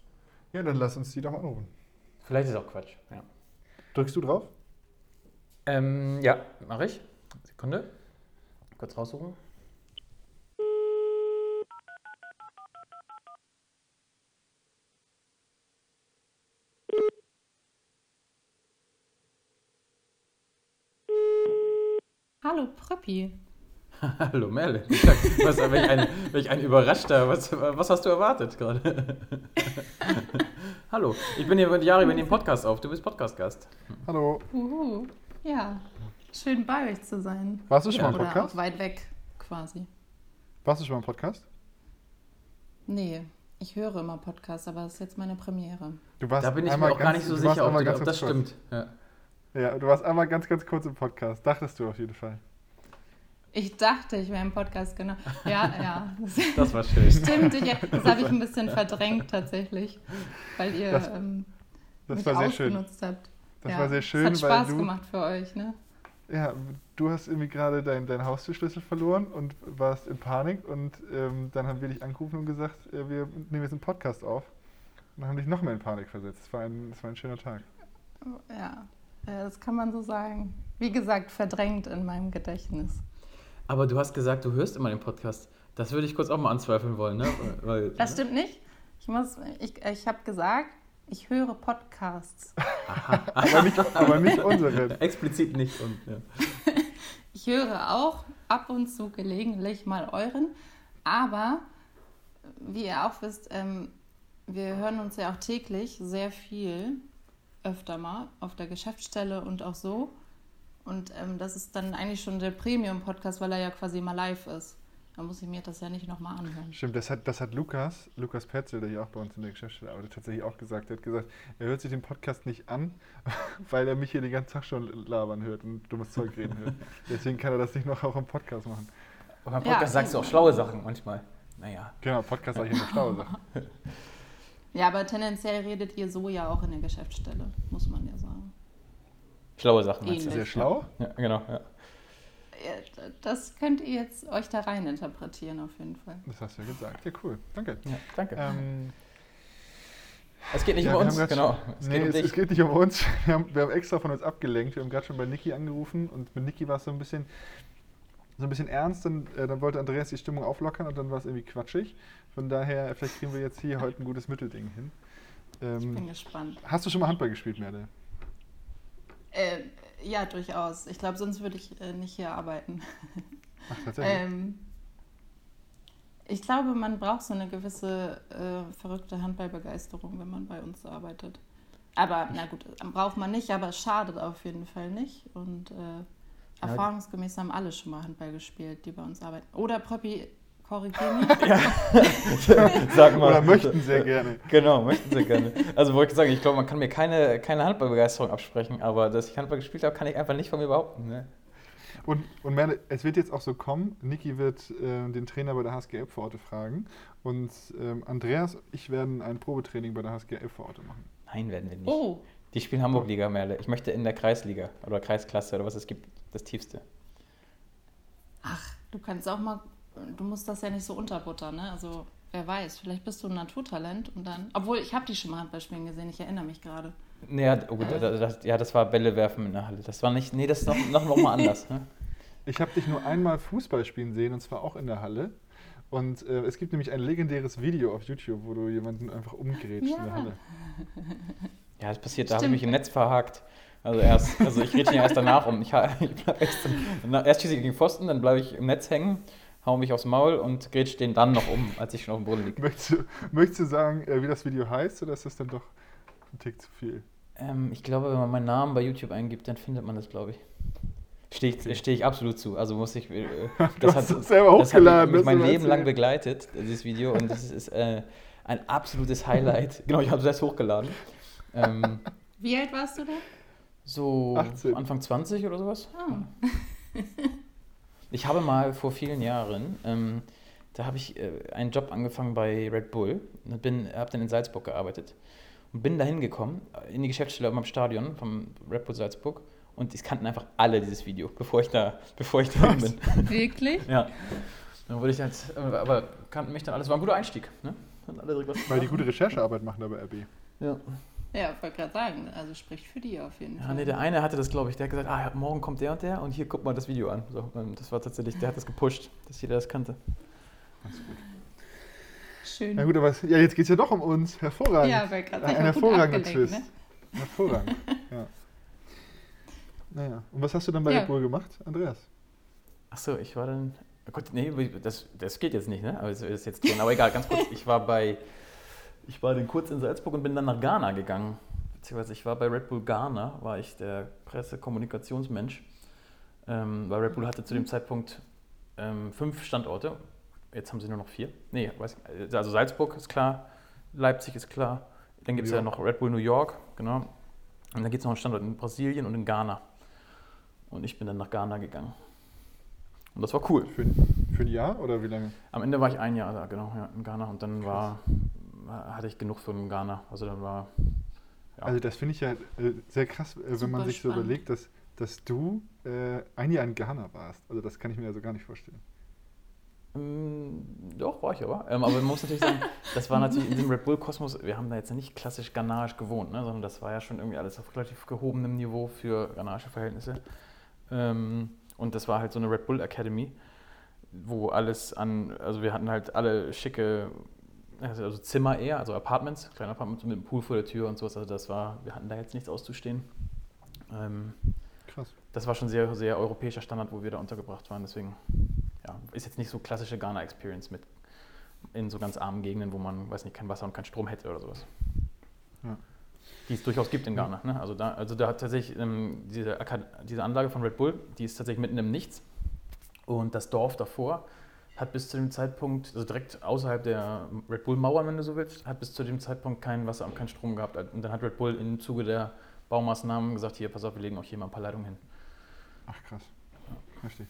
Ja, dann lass uns die doch anrufen. Vielleicht ist auch Quatsch. Ja, Drückst du drauf? ähm, ja mache ich. Sekunde. Kurz raussuchen. Hallo Pröppi. Hallo Merle. Was, welch, ein, welch ein überraschter. Was, was hast du erwartet gerade? Hallo, ich bin hier mit Jari, wir nehmen Podcast auf. Du bist Podcast-Gast. Hallo. Uhu. Ja, schön bei euch zu sein. Warst du schon Ja. mal im Oder auch Podcast? weit weg quasi. Warst du schon mal im Podcast? Nee, ich höre immer Podcasts, aber das ist jetzt meine Premiere. Du warst Da bin ich mir auch gar nicht so sicher, ob, du, ob das stimmt. Ja. Ja, du warst einmal ganz, ganz kurz im Podcast. Dachtest du auf jeden Fall. Ich dachte, ich wäre im Podcast, genau. Ja, ja. Das Das war schön. stimmt, ich, das habe ich ein bisschen verdrängt tatsächlich, weil ihr Das- ähm, Das mich war sehr schön. ausgenutzt habt. Das ja. war sehr schön, Es hat Spaß weil du, gemacht für euch, ne? ja, du hast irgendwie gerade deinen dein Haustürschlüssel verloren und warst in Panik und ähm, dann haben wir dich angerufen und gesagt, äh, wir nehmen jetzt einen Podcast auf und dann haben dich noch mehr in Panik versetzt. Es war ein, es war ein schöner Tag. Ja, das kann man so sagen. Wie gesagt, verdrängt in meinem Gedächtnis. Aber du hast gesagt, du hörst immer den Podcast. Das würde ich kurz auch mal anzweifeln wollen, ne? Weil, Das stimmt nicht. Ich, muss- ich, ich habe gesagt, ich höre Podcasts. Aber nicht, aber nicht unseren. Explizit nicht. Und, ja. Ich höre auch ab und zu gelegentlich mal euren, aber wie ihr auch wisst, ähm, wir hören uns ja auch täglich sehr viel, öfter mal, auf der Geschäftsstelle und auch so. Und ähm, das ist dann eigentlich schon der Premium-Podcast, weil er ja quasi immer live ist. dann muss ich mir das ja nicht nochmal anhören. Stimmt, das hat, das hat Lukas, Lukas Petzel, der hier auch bei uns in der Geschäftsstelle arbeitet, tatsächlich auch gesagt. Er hat gesagt, er hört sich den Podcast nicht an, weil er mich hier den ganzen Tag schon labern hört und dummes Zeug reden hört. Deswegen kann er das nicht noch auch im Podcast machen. Aber beim Podcast Ja. sagst du auch schlaue Sachen manchmal. Naja. Genau, Podcast sage ich immer schlaue Sachen. Ja, aber tendenziell redet ihr so ja auch in der Geschäftsstelle, muss man ja sagen. Schlaue Sachen meinst Ist du? Ähnlich. er schlau? Ja, genau. Ja. Ja, Das könnt ihr jetzt euch da rein interpretieren auf jeden Fall. Das hast du ja gesagt. Ja, cool. Danke. Ja, danke. Ähm, es geht nicht ja, um uns, genau. Es nee, geht um es, es geht nicht um uns. Wir haben, wir haben extra von uns abgelenkt. Wir haben gerade schon bei Niki angerufen und mit Niki war es so ein bisschen so ein bisschen ernst. Dann, äh, dann wollte Andreas die Stimmung auflockern und dann war es irgendwie quatschig. Von daher, vielleicht kriegen wir jetzt hier heute ein gutes Mittelding hin. Ich bin Ähm, gespannt. hast du schon mal Handball gespielt, Merle? Äh, ja, durchaus. Ich glaube, sonst würde ich äh, nicht hier arbeiten. Ach, tatsächlich. Ähm, ich glaube, man braucht so eine gewisse äh, verrückte Handballbegeisterung, wenn man bei uns arbeitet. Aber na gut, braucht man nicht, aber es schadet auf jeden Fall nicht. Und äh, erfahrungsgemäß haben alle schon mal Handball gespielt, die bei uns arbeiten. Oder Pröppi, korrigier mich. Sag mal. Oder möchten sehr gerne. Genau, möchten sehr gerne. Also wollte ich sagen, ich glaube, man kann mir keine, keine Handballbegeisterung absprechen, aber dass ich Handball gespielt habe, kann ich einfach nicht von mir behaupten. Ne? Und, und Merle, es wird jetzt auch so kommen. Niki wird äh, den Trainer bei der HSG Elbvororte fragen. Und ähm, Andreas und ich werden ein Probetraining bei der HSG Elbvororte machen. Nein, werden wir nicht. Oh, Die spielen Hamburg-Liga, Merle. Ich möchte in der Kreisliga oder Kreisklasse oder was es gibt, das tiefste. ach, du kannst auch mal, du musst das ja nicht so unterbuttern, ne? Also, wer weiß, vielleicht bist du ein Naturtalent und dann, obwohl ich habe die schon mal Handball spielen gesehen, ich erinnere mich gerade. Naja, oh gut, das, das, ja, das war Bälle werfen in der Halle. Das war nicht, nee, das ist noch, noch, noch mal anders. Ne? Ich habe dich nur einmal Fußball spielen sehen und zwar auch in der Halle. Und äh, es gibt nämlich ein legendäres Video auf YouTube, wo du jemanden einfach umgrätscht in der Ja. Halle. Ja, das passiert, da habe ich mich im Netz verhakt. Also erst, also ich rede ja erst danach um. Ich, ich bleib erst, erst schieße ich gegen Pfosten, dann bleibe ich im Netz hängen, hau mich aufs Maul und grätsch den dann noch um, als ich schon auf dem Boden liege. Möchtest du, möchtest du sagen, äh, wie das Video heißt oder ist das dann doch ein Tick zu viel? Ähm, ich glaube, wenn man meinen Namen bei YouTube eingibt, dann findet man das, glaube ich. Stehe ich, steh ich absolut zu. Also muss ich. Äh, Du hast es selber das hat hochgeladen, mich das mein Leben lang begleitet, dieses Video. Und das ist äh, ein absolutes Highlight. genau, ich habe es erst hochgeladen. Ähm, Wie alt warst du da? so 18. Anfang 20 oder sowas. Oh. Ich habe mal vor vielen Jahren, ähm, da habe ich äh, einen Job angefangen bei Red Bull und habe dann in Salzburg gearbeitet und bin da hingekommen, in die Geschäftsstelle am Stadion vom Red Bull Salzburg und es kannten einfach alle dieses Video, bevor ich da, bevor ich da bin. Wirklich? Ja. Dann wurde ich halt, äh, aber kannten mich dann alles, war ein guter Einstieg. Ne? Hatten alle Weil die gute Recherchearbeit machen da bei RB. Ja. Ja, wollte gerade sagen, also spricht für die auf jeden Ja, Fall. nee, der eine hatte das, glaube ich, der hat gesagt, ah, morgen kommt der und der und hier guck mal das Video an. So, und das war tatsächlich, der hat das gepusht, dass jeder das kannte. Schön. Na gut, aber es, ja, jetzt geht es ja doch um uns. Hervorragend. Ja, weil gerade ein sagen, gut hervorragender Twist. ne? Hervorragend. ja. Naja, und was hast du dann bei Ja. Red Bull gemacht, Andreas? Achso, ich war dann. Gut, nee, das, das geht jetzt nicht, ne? Aber das ist jetzt drin. Aber egal, ganz kurz. Ich war bei. Ich war dann kurz in Salzburg und bin dann nach Ghana gegangen. Beziehungsweise ich war bei Red Bull Ghana, war ich der Pressekommunikationsmensch. Ähm, weil Red Bull hatte zu dem Zeitpunkt ähm, fünf Standorte. Jetzt haben sie nur noch vier. Nee, weiß, ich- also Salzburg ist klar, Leipzig ist klar. Dann gibt es ja noch Red Bull New York, genau. Und dann gibt es noch einen Standort in Brasilien und in Ghana. Und ich bin dann nach Ghana gegangen. Und das war cool. Für, für ein Jahr oder wie lange? Am Ende war ich ein Jahr da, genau, ja, in Ghana. Und dann war, hatte ich genug von Ghana. Also dann war. Ja. Also das finde ich ja äh, sehr krass, äh, wenn man sich so überlegt, dass, dass du äh, ein Jahr in Ghana warst. Also das kann ich mir also gar nicht vorstellen. Ähm, doch, war ich aber. Ähm, aber man muss natürlich sagen, das war natürlich in diesem Red Bull-Kosmos, wir haben da jetzt nicht klassisch ghanaisch gewohnt, ne, sondern das war ja schon irgendwie alles auf relativ gehobenem Niveau für ghanaische Verhältnisse. Ähm, und das war halt so eine Red Bull Academy, wo alles an, also wir hatten halt alle schicke, also also Zimmer eher, also Apartments, kleine Apartments mit einem Pool vor der Tür und sowas. Also das war, wir hatten da jetzt nichts auszustehen. Ähm, Krass. das war schon sehr, sehr europäischer Standard, wo wir da untergebracht waren. Deswegen ja, ist jetzt nicht so klassische Ghana-Experience mit in so ganz armen Gegenden, wo man, weiß nicht, kein Wasser und kein Strom hätte oder sowas. Ja. Die es durchaus gibt in Ghana. Ne? Also, da, also da hat tatsächlich ähm, diese, diese Anlage von Red Bull, die ist tatsächlich mitten im Nichts. Und das Dorf davor hat bis zu dem Zeitpunkt, also direkt außerhalb der Red Bull-Mauern, wenn du so willst, hat bis zu dem Zeitpunkt kein Wasser und keinen Strom gehabt. Und dann hat Red Bull im Zuge der Baumaßnahmen gesagt, hier, pass auf, wir legen auch hier mal ein paar Leitungen hin. Ach krass. Richtig.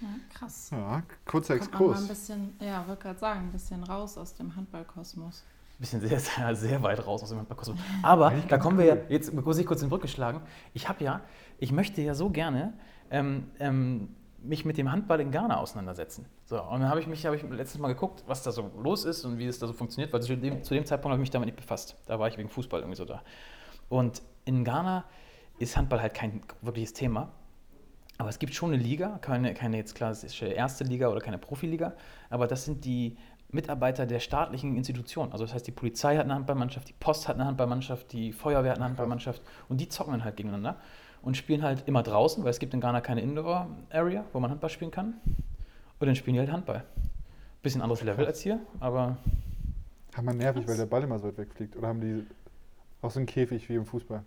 Ja, krass. Ja, kurzer mal ein Exkurs. bisschen, ja, wollte gerade sagen, ein bisschen raus aus dem Handballkosmos. bisschen sehr, sehr, sehr weit raus aus dem Handballkosmos. Aber da kommen wir ja, jetzt muss ich kurz den Brücke schlagen. Ich habe ja, ich möchte ja so gerne ähm, ähm, mich mit dem Handball in Ghana auseinandersetzen. So, und dann habe ich mich, habe ich letztes Mal geguckt, was da so los ist und wie es da so funktioniert, weil zu dem, zu dem Zeitpunkt habe ich mich damit nicht befasst. Da war ich wegen Fußball irgendwie so da. Und in Ghana ist Handball halt kein wirkliches Thema. Aber es gibt schon eine Liga, keine, keine jetzt klassische erste Liga oder keine Profiliga, aber das sind die Mitarbeiter der staatlichen Institutionen. Also das heißt, die Polizei hat eine Handballmannschaft, die Post hat eine Handballmannschaft, die Feuerwehr hat eine Handballmannschaft und die zocken dann halt gegeneinander und spielen halt immer draußen, weil es gibt in Ghana keine Indoor-Area, wo man Handball spielen kann. Und dann spielen die halt Handball. Bisschen anderes Level als hier, aber Haben wir nervig, weil der Ball immer so weit wegfliegt. Oder haben die auch so einen Käfig wie im Fußball?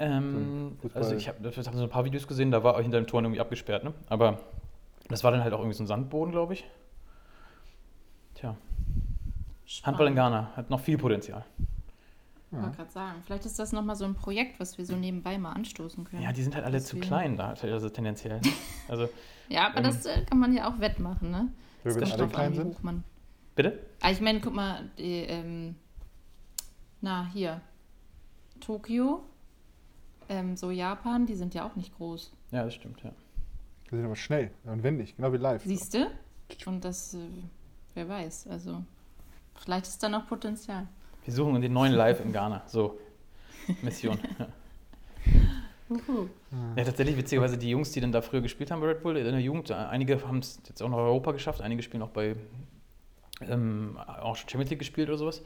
Ähm, So Fußball- also ich habe hab so ein paar Videos gesehen, da war hinter dem Tor irgendwie abgesperrt, ne? Aber das war dann halt auch irgendwie so ein Sandboden, glaube ich. Tja, Handball in Ghana hat noch viel Potenzial. Ich wollte gerade sagen, vielleicht ist das nochmal so ein Projekt, was wir so nebenbei mal anstoßen können. Ja, die sind halt alle zu Deswegen- klein da, also tendenziell. Also, Ja, aber Ähm, das äh, kann man ja auch wettmachen, ne? Das alle Kommt drauf klein an, wie sind? hoch man. bitte? Ah, ich meine, guck mal, die, ähm, na, hier. Tokio, ähm, so Japan, die sind ja auch nicht groß. Ja, das stimmt, ja. Wir sind aber schnell und wendig, genau wie live. Siehst du? Und das, äh, wer weiß, also vielleicht ist da noch Potenzial. Wir suchen den neuen Live in Ghana. So, Mission. Ja. Tatsächlich, witzigerweise, die Jungs, die dann da früher gespielt haben bei Red Bull in der Jugend, einige haben es jetzt auch noch in Europa geschafft, einige spielen auch bei ähm, auch schon Champions League gespielt oder sowas.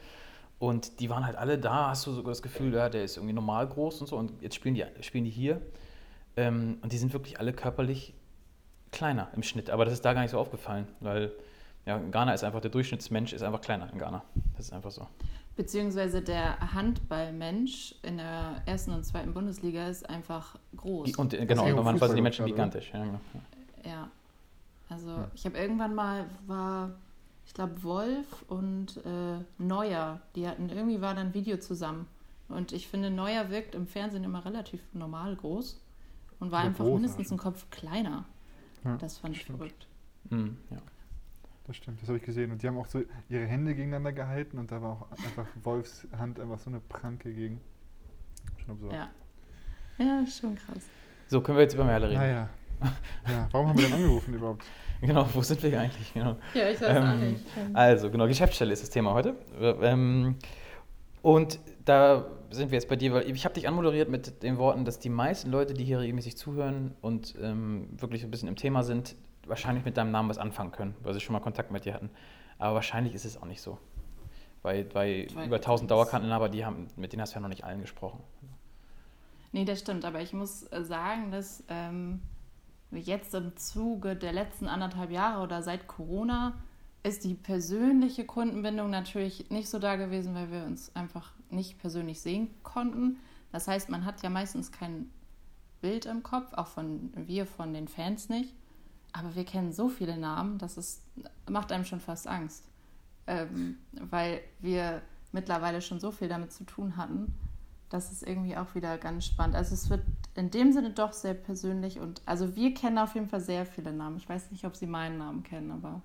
Und die waren halt alle da, hast du sogar das Gefühl, ja, der ist irgendwie normal groß und so. Und jetzt spielen die, spielen die hier. Ähm, und die sind wirklich alle körperlich kleiner im Schnitt. Aber das ist da gar nicht so aufgefallen, weil ja, Ghana ist einfach, der Durchschnittsmensch ist einfach kleiner in Ghana. Das ist einfach so. Beziehungsweise der Handballmensch in der ersten und zweiten Bundesliga ist einfach groß. Und äh, genau, ja und sind die Menschen gigantisch. Ja, genau. Ja. Also Ja. ich habe irgendwann mal war, ich glaube, Wolf und äh, Neuer, die hatten irgendwie war dann ein Video zusammen. Und ich finde, Neuer wirkt im Fernsehen immer relativ normal groß und war Ja, einfach groß, mindestens ja. einen Kopf kleiner. Ja, das fand ich stimmt. verrückt. Hm, ja. Das stimmt, das habe ich gesehen. Und die haben auch so ihre Hände gegeneinander gehalten und da war auch einfach Wolfs Hand einfach so eine Pranke gegen. Schon absurd. Ja. Ja, schon krass. So, können wir jetzt über Merle reden? Naja. Ja, warum haben wir denn angerufen überhaupt? Genau, wo sind wir eigentlich? Genau. Ja, ich weiß auch nicht. Also, genau, Geschäftsstelle ist das Thema heute. Ähm, und da sind wir jetzt bei dir, weil ich habe dich anmoderiert mit den Worten, dass die meisten Leute, die hier regelmäßig zuhören und ähm, wirklich ein bisschen im Thema sind, wahrscheinlich mit deinem Namen was anfangen können, weil sie schon mal Kontakt mit dir hatten. Aber wahrscheinlich ist es auch nicht so. Weil bei über 1000 Dauerkarteninhaber, die haben, mit denen hast du ja noch nicht allen gesprochen. Nee, das stimmt, aber ich muss äh, sagen, dass ähm, jetzt im Zuge der letzten anderthalb Jahre oder seit Corona ist die persönliche Kundenbindung natürlich nicht so da gewesen, weil wir uns einfach nicht persönlich sehen konnten. Das heißt, man hat ja meistens kein Bild im Kopf, auch von wir von den Fans nicht. Aber wir kennen so viele Namen, dass es macht einem schon fast Angst. Ähm, weil wir mittlerweile schon so viel damit zu tun hatten, das ist irgendwie auch wieder ganz spannend. Also es wird in dem Sinne doch sehr persönlich und also wir kennen auf jeden Fall sehr viele Namen. Ich weiß nicht, ob sie meinen Namen kennen, aber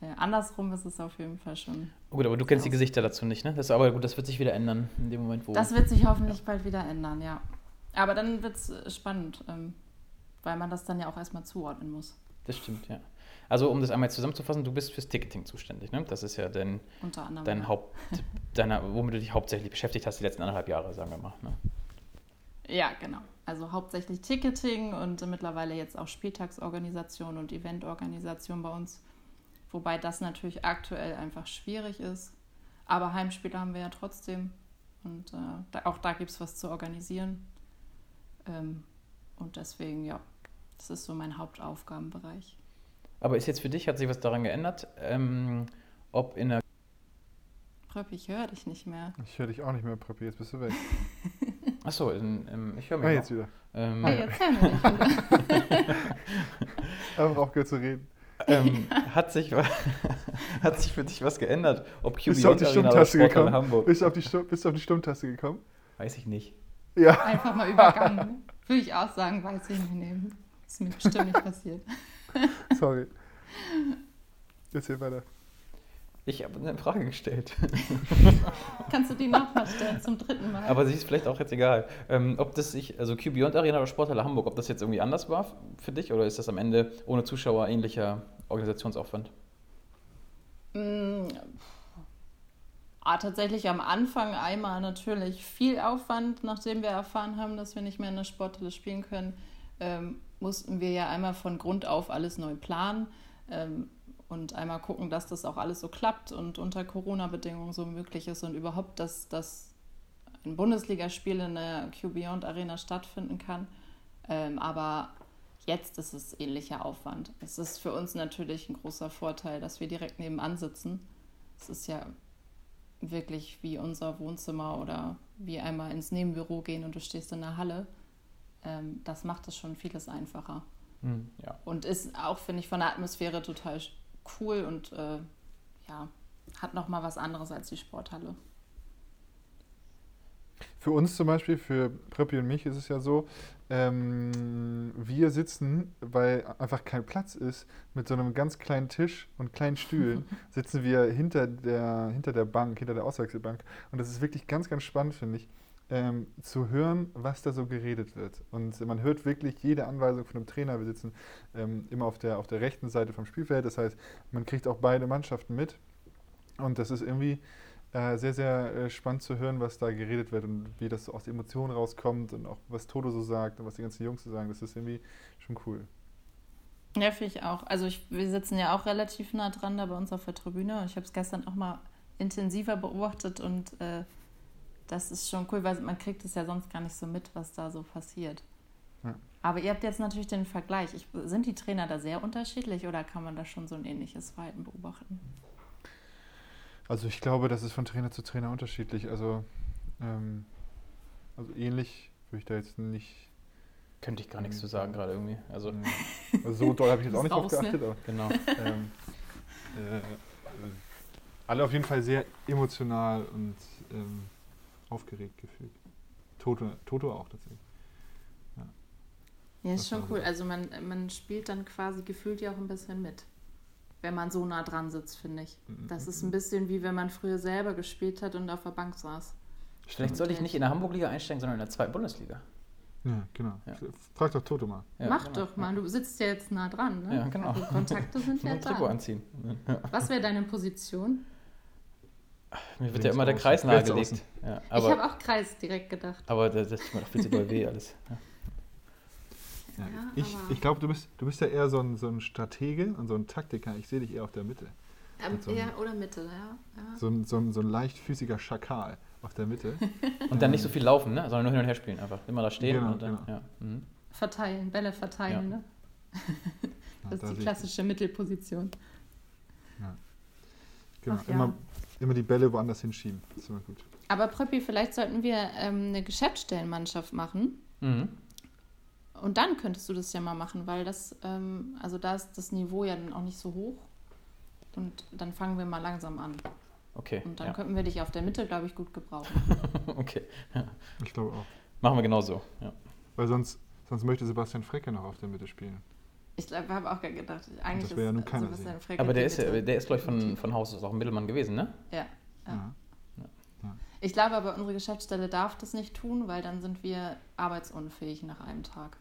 äh, andersrum ist es auf jeden Fall schon. Gut, aber du kennst die Gesichter dazu nicht, ne? Das, aber gut, das wird sich wieder ändern in dem Moment, wo. Das wird sich hoffentlich bald wieder ändern, ja. Aber dann wird es spannend, ähm, weil man das dann ja auch erstmal zuordnen muss, Das stimmt, ja. Also, um das einmal zusammenzufassen, du bist fürs Ticketing zuständig, ne? Das ist ja dein, anderem. dein ja. Haupt, deiner, womit du dich hauptsächlich beschäftigt hast die letzten anderthalb Jahre, sagen wir mal. Ne? Ja, genau. Also hauptsächlich Ticketing und mittlerweile jetzt auch Spieltagsorganisation und Eventorganisation bei uns. Wobei das natürlich aktuell einfach schwierig ist. Aber Heimspiele haben wir ja trotzdem. Und äh, da, auch da gibt es was zu organisieren. Ähm, und deswegen, ja, das ist so mein Hauptaufgabenbereich. Aber ist jetzt für dich, hat sich was daran geändert, ähm, ob in der. Pröpp, ich höre dich nicht mehr. Ich höre dich auch nicht mehr, Preppi, jetzt bist du weg. Achso, ähm, ich höre mich Ah, jetzt wieder. Ähm, Ah, jetzt hören wir dich wieder. Einfach aufgehört zu reden. ähm, hat, sich, hat sich für dich was geändert? Ob QB Bist du auf die Stummtaste gekommen? Hamburg? Bist du auf die, Stu- bist du auf die Stummtaste gekommen? Weiß ich nicht. Ja. Einfach mal übergangen. Würde ich auch sagen, weiß ich nicht. Ist mir bestimmt nicht passiert. Sorry. Erzähl weiter. Ich habe eine Frage gestellt. Kannst du die nochmal stellen zum dritten Mal? Aber sie ist vielleicht auch jetzt egal. Ähm, ob das sich, also Q Beyond Arena oder Sporthalle Hamburg, ob das jetzt irgendwie anders war für dich oder ist das am Ende ohne Zuschauer ähnlicher Organisationsaufwand? Mm, Ah, tatsächlich am Anfang einmal natürlich viel Aufwand, nachdem wir erfahren haben, dass wir nicht mehr in der Sporthalle spielen können, ähm, mussten wir ja einmal von Grund auf alles neu planen ähm, und einmal gucken, dass das auch alles so klappt und unter Corona-Bedingungen so möglich ist und überhaupt, dass, dass ein Bundesligaspiel in der Q Beyond Arena stattfinden kann. Ähm, aber jetzt ist es ähnlicher Aufwand. Es ist für uns natürlich ein großer Vorteil, dass wir direkt nebenan sitzen. Es ist ja wirklich wie unser Wohnzimmer oder wie einmal ins Nebenbüro gehen und du stehst in der Halle. Ähm, das macht es schon vieles einfacher. Hm, ja. Und ist auch, finde ich, von der Atmosphäre total cool und äh, ja, hat nochmal was anderes als die Sporthalle. Für uns zum Beispiel, für Pröppi und mich ist es ja so, ähm, wir sitzen, weil einfach kein Platz ist, mit so einem ganz kleinen Tisch und kleinen Stühlen, sitzen wir hinter der, hinter der Bank, hinter der Auswechselbank. Und das ist wirklich ganz, ganz spannend, finde ich, ähm, zu hören, was da so geredet wird. Und man hört wirklich jede Anweisung von dem Trainer. Wir sitzen ähm, immer auf der, auf der rechten Seite vom Spielfeld. Das heißt, man kriegt auch beide Mannschaften mit. Und das ist irgendwie äh, sehr, sehr äh, spannend zu hören, was da geredet wird und wie das so aus Emotionen rauskommt und auch was Toto so sagt und was die ganzen Jungs so sagen. Das ist irgendwie schon cool. Ja, finde ich auch. Also ich, wir sitzen ja auch relativ nah dran da bei uns auf der Tribüne. Ich habe es gestern auch mal intensiver beobachtet und äh, das ist schon cool, weil man kriegt es ja sonst gar nicht so mit, was da so passiert. Ja. Aber ihr habt jetzt natürlich den Vergleich. Ich, sind die Trainer da sehr unterschiedlich oder kann man da schon so ein ähnliches Verhalten beobachten? Also ich glaube, das ist von Trainer zu Trainer unterschiedlich. Also, ähm, also ähnlich würde ich da jetzt nicht. Könnte ich gar nichts zu sagen gerade irgendwie. Also, ähm, also so doll habe ich jetzt auch nicht drauf ne? geachtet, aber genau. ähm, äh, äh, alle auf jeden Fall sehr emotional und ähm, aufgeregt gefühlt. Toto, Toto auch tatsächlich. Ja, Das ist schon cool. so. Also man, man spielt dann quasi gefühlt ja auch ein bisschen mit. Wenn man so nah dran sitzt, finde ich. Das ist ein bisschen wie wenn man früher selber gespielt hat und auf der Bank saß. Vielleicht sollte ich nicht in der Hamburg-Liga einsteigen, sondern in der zweiten Bundesliga. Ja, genau. Ja. Frag doch Toto mal. Ja, Mach genau. doch mal, du sitzt ja jetzt nah dran. Ne? Ja, genau. Also Kontakte sind ja ein Trikot da. anziehen. Ja. Was wäre deine Position? Mir wird ja immer der. Kreis nahegelegt. Ja, ich habe aber, auch Kreis direkt gedacht. aber das, das tut mir doch viel zu doll weh alles. Ja. Ja, ich aber- ich glaube, du bist, du bist ja eher so ein, so ein Stratege und so ein Taktiker. Ich sehe dich eher auf der Mitte. Ähm, so ja, oder Mitte, ja. ja. So ein, so ein, so ein leichtfüßiger Schakal auf der Mitte. Und dann nicht so viel laufen, ne? sondern nur hin und her spielen einfach. Immer da stehen Genau, und dann. genau. Ja. Mhm. Verteilen, Bälle verteilen, Ja. ne? Ja, Das da ist die klassische Mittelposition. Genau. Ach ja. immer, immer die Bälle woanders hinschieben. Das ist immer gut. Aber Pröppi, vielleicht sollten wir ähm, eine Geschäftsstellenmannschaft machen. Mhm. Und dann könntest du das ja mal machen, weil das, ähm, also da ist das Niveau ja dann auch nicht so hoch. Und dann fangen wir mal langsam an. Okay. Und dann Ja. könnten wir dich auf der Mitte, glaube ich, gut gebrauchen. okay. Ja. Ich glaube auch. Machen wir genauso. Ja. Weil sonst, sonst möchte Sebastian Frecke noch auf der Mitte spielen. Ich glaube, habe auch gerade gedacht, eigentlich Das will ja nun ist keiner Sebastian Frecke Aber der ist, ja, der ist, glaube ich, von, von Haus aus auch ein Mittelmann gewesen, ne? Ja. Ja. Ja. Ich glaube aber, unsere Geschäftsstelle darf das nicht tun, weil dann sind wir arbeitsunfähig nach einem Tag,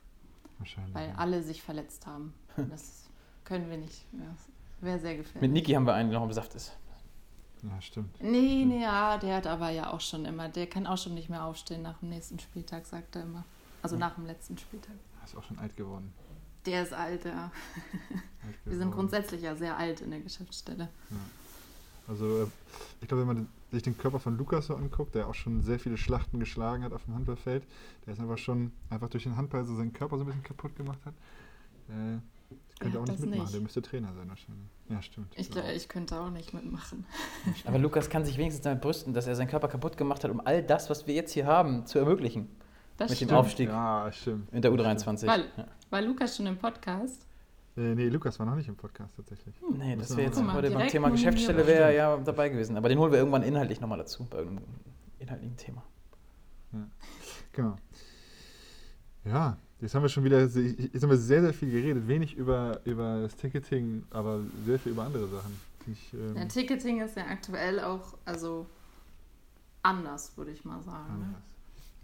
Wahrscheinlich. weil ja. alle sich verletzt haben. Das können wir nicht. Das wäre sehr gefährlich. Mit Niki haben wir einen, der noch im Saft ist. ja, stimmt. Nee, nee, ja, der hat aber ja auch schon immer, der kann auch schon nicht mehr aufstehen nach dem nächsten Spieltag, sagt er immer. Also nach dem letzten Spieltag. Er ist auch schon alt geworden. Der ist alt, ja. Wir sind grundsätzlich ja sehr alt in der Geschäftsstelle. Also, äh, ich glaube, wenn man sich den Körper von Lukas so anguckt, der auch schon sehr viele Schlachten geschlagen hat auf dem Handballfeld, der ist einfach schon einfach durch den Handball so seinen Körper so ein bisschen kaputt gemacht hat. Äh, das könnte hat auch nicht mitmachen. nicht. Der müsste Trainer sein wahrscheinlich. Ja, stimmt. Ich, glaub, ich könnte auch nicht mitmachen. Aber Lukas kann sich wenigstens damit brüsten, dass er seinen Körper kaputt gemacht hat, um all das, was wir jetzt hier haben, zu ermöglichen. Das Mit dem stimmt. Aufstieg Ja, stimmt. in der U23. Weil, Ja. War Lukas schon im Podcast? Äh, nee, Lukas war noch nicht im Podcast tatsächlich. Nee, das wäre wir jetzt mal, heute beim Thema. Geschäftsstelle wäre ja dabei gewesen. Aber den holen wir irgendwann inhaltlich nochmal dazu, bei irgendeinem inhaltlichen Thema. Genau. Ja, jetzt haben wir schon wieder, jetzt haben wir sehr, sehr viel geredet. Wenig über, über das Ticketing, aber sehr viel über andere Sachen. die Ich, ähm, Ja, Ticketing ist ja aktuell auch, also anders, würde ich mal sagen. Ne? anders.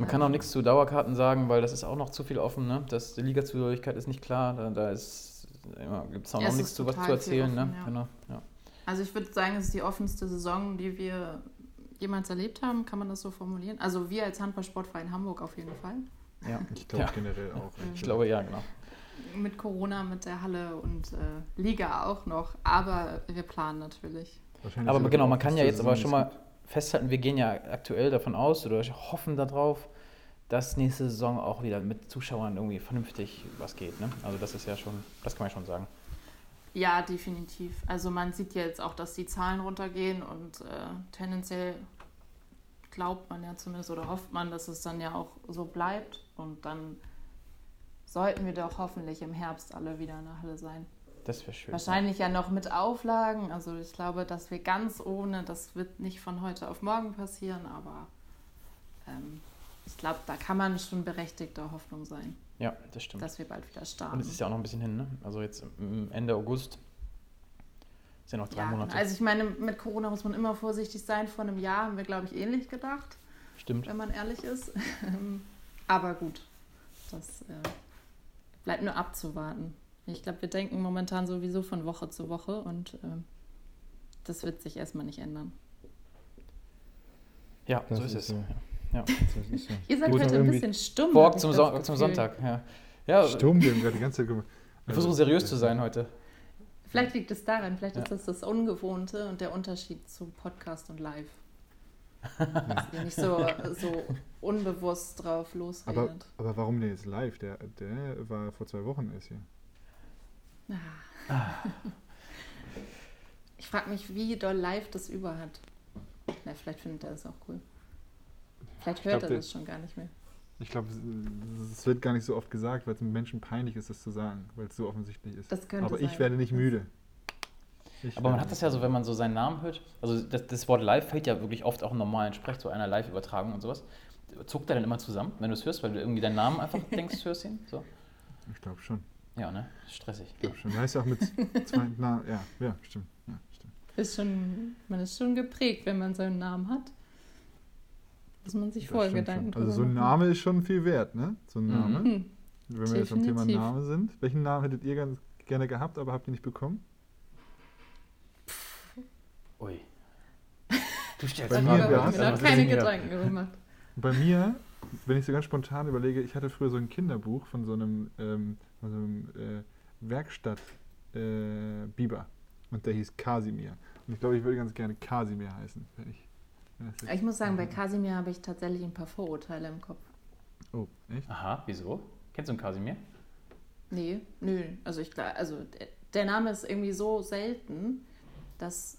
Man kann auch nichts zu Dauerkarten sagen, weil das ist auch noch zu viel offen. Ne? Das, die Ligazugehörigkeit ist nicht klar. Da, da ist, gibt es auch Ja, noch nichts zu was zu erzählen. offen, ne? ja. Genau, ja. Also ich würde sagen, es ist die offenste Saison, die wir jemals erlebt haben. Kann man das so formulieren? Also wir als Handballsportverein Hamburg auf jeden Fall. Ja. Ich glaube Ja. generell auch. Ich glaube, ja, genau. Mit Corona, mit der Halle und äh, Liga auch noch. Aber wir planen natürlich. Wahrscheinlich Aber genau, man kann ja jetzt aber schon mal festhalten, wir gehen ja aktuell davon aus oder hoffen darauf, dass nächste Saison auch wieder mit Zuschauern irgendwie vernünftig was geht. Ne? Also das ist ja schon, das kann man schon sagen. Ja, definitiv. Also man sieht ja jetzt auch, dass die Zahlen runtergehen und äh, tendenziell glaubt man ja zumindest oder hofft man, dass es dann ja auch so bleibt und dann sollten wir doch hoffentlich im Herbst alle wieder in der Halle sein. Das wäre schön. Wahrscheinlich ja noch mit Auflagen. Also ich glaube, dass wir ganz ohne, das wird nicht von heute auf morgen passieren, aber ähm, ich glaube, da kann man schon berechtigter Hoffnung sein, Ja, das stimmt. dass wir bald wieder starten. Und es ist ja auch noch ein bisschen hin, ne? Also jetzt Ende August sind ja noch drei ja, Monate. also ich meine, mit Corona muss man immer vorsichtig sein. Vor einem Jahr haben wir, glaube ich, ähnlich gedacht, Stimmt. wenn man ehrlich ist. aber gut, das äh, bleibt nur abzuwarten. Ich glaube, wir denken momentan sowieso von Woche zu Woche und ähm, das wird sich erstmal nicht ändern. Ja, Das so ist ist es. so. Ja. Ist so. Ihr seid heute ein bisschen stumm. Ich zum, Son zum Sonntag. Ja, ja Sturm, wir haben gerade die ganze Zeit gemacht. ich versuche seriös zu sein heute. Vielleicht liegt es daran, vielleicht Ja. ist das das Ungewohnte und der Unterschied zu Podcast und Live. Dass ihr nicht so, so unbewusst drauf Aber, losredet. aber warum denn jetzt live? Der, der war vor zwei Wochen erst hier. Ich frage mich, wie doll live das über hat. Na, vielleicht findet er das auch cool. Vielleicht Ich hört glaub, er das schon gar nicht mehr. Ich glaube, es wird gar nicht so oft gesagt, weil es den Menschen peinlich ist, das zu sagen, weil es so offensichtlich ist. Das könnte Aber ich sein. werde nicht müde. Ich Aber man hat das ja so, wenn man so seinen Namen hört. Also das, das Wort live fällt ja wirklich oft auch im normalen Sprech, so einer Live-Übertragung und sowas. Zuckt er dann immer zusammen, wenn du es hörst, weil du irgendwie deinen Namen einfach denkst, hörst ihn? So? Ich glaube schon. Ja, ne? Stressig. Glaube schon. Da ist ja auch mit zwei Namen. Ja, ja, stimmt. Ja, stimmt. Ist schon, man ist schon geprägt, wenn man seinen Namen hat. Muss man sich vorher Gedanken. Also so ein. Name ist schon viel wert, ne? So ein Mhm. Name. Hm. Wenn wir jetzt am Thema. Name sind. Welchen Namen hättet ihr ganz gerne gehabt, aber habt ihr nicht bekommen? Ui. Du stellst Bei mir mir keine ja. Gedanken gemacht. Bei mir, wenn ich so ganz spontan überlege, ich hatte früher so ein Kinderbuch von so einem, ähm, von so einem äh, Werkstatt äh, Biber. Und der hieß Kasimir. Und ich glaube, ich würde ganz gerne Kasimir heißen. Wenn ich, wenn Ich muss sagen, bei Kasimir habe ich tatsächlich ein paar Vorurteile im Kopf. Oh, echt? Aha, wieso? Kennst du einen Kasimir? Nee, nö. Also ich also der- der Name ist irgendwie so selten, dass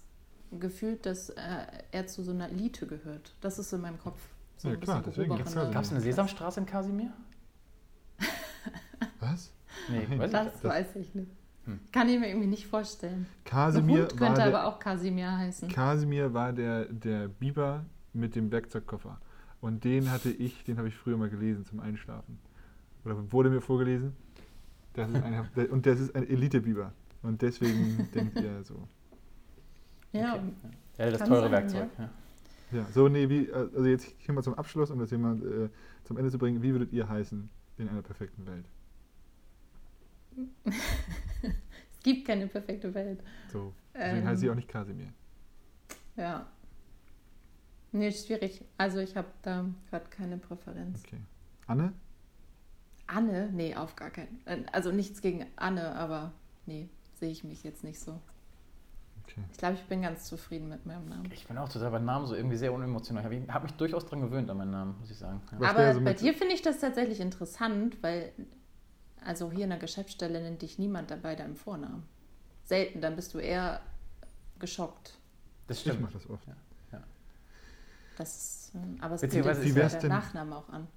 gefühlt, dass äh, er zu so einer Elite gehört. Das ist in meinem Kopf. So Ja, klar, deswegen gehobene- gibt's Kasimir. Gab es eine Sesamstraße in Kasimir? Was? Nee, Nein. weiß ich Das nicht. weiß ich nicht. Hm. Kann ich mir irgendwie nicht vorstellen. Kasimir Hund könnte der, aber auch Kasimir heißen. Kasimir war der, der Biber mit dem Werkzeugkoffer. Und den hatte ich, den habe ich früher mal gelesen zum Einschlafen. Oder wurde mir vorgelesen. Das ist ein, und das ist ein Elite-Biber. Und deswegen denkt ihr so. ja, Okay. Ja, das teure sein, Werkzeug. Ja. Ja, so, nee, wie, also jetzt hier mal zum Abschluss, um das Thema äh, zum Ende zu bringen. Wie würdet ihr heißen in einer perfekten Welt? es gibt keine perfekte Welt. So, deswegen Ähm. heiße ich auch nicht Kasimir. Ja. Nee, schwierig. Also ich habe da gerade keine Präferenz. Okay. Anne? Anne? Nee, auf gar keinen. äh, Also nichts gegen Anne, aber nee, sehe ich mich jetzt nicht so. Okay. Ich glaube, ich bin ganz zufrieden mit meinem Namen. Ich bin auch total bei Namen so irgendwie sehr unemotional. Ich habe mich durchaus dran gewöhnt an meinen Namen, muss ich sagen. Ja. Aber wäre so bei dir finde ich das tatsächlich interessant, weil also hier in der Geschäftsstelle nennt dich niemand dabei deinem Vornamen. Selten, dann bist du eher geschockt. Das Ich stimmt. mache das oft. Das ist, ähm, aber es ja wär's der Nachname auch an.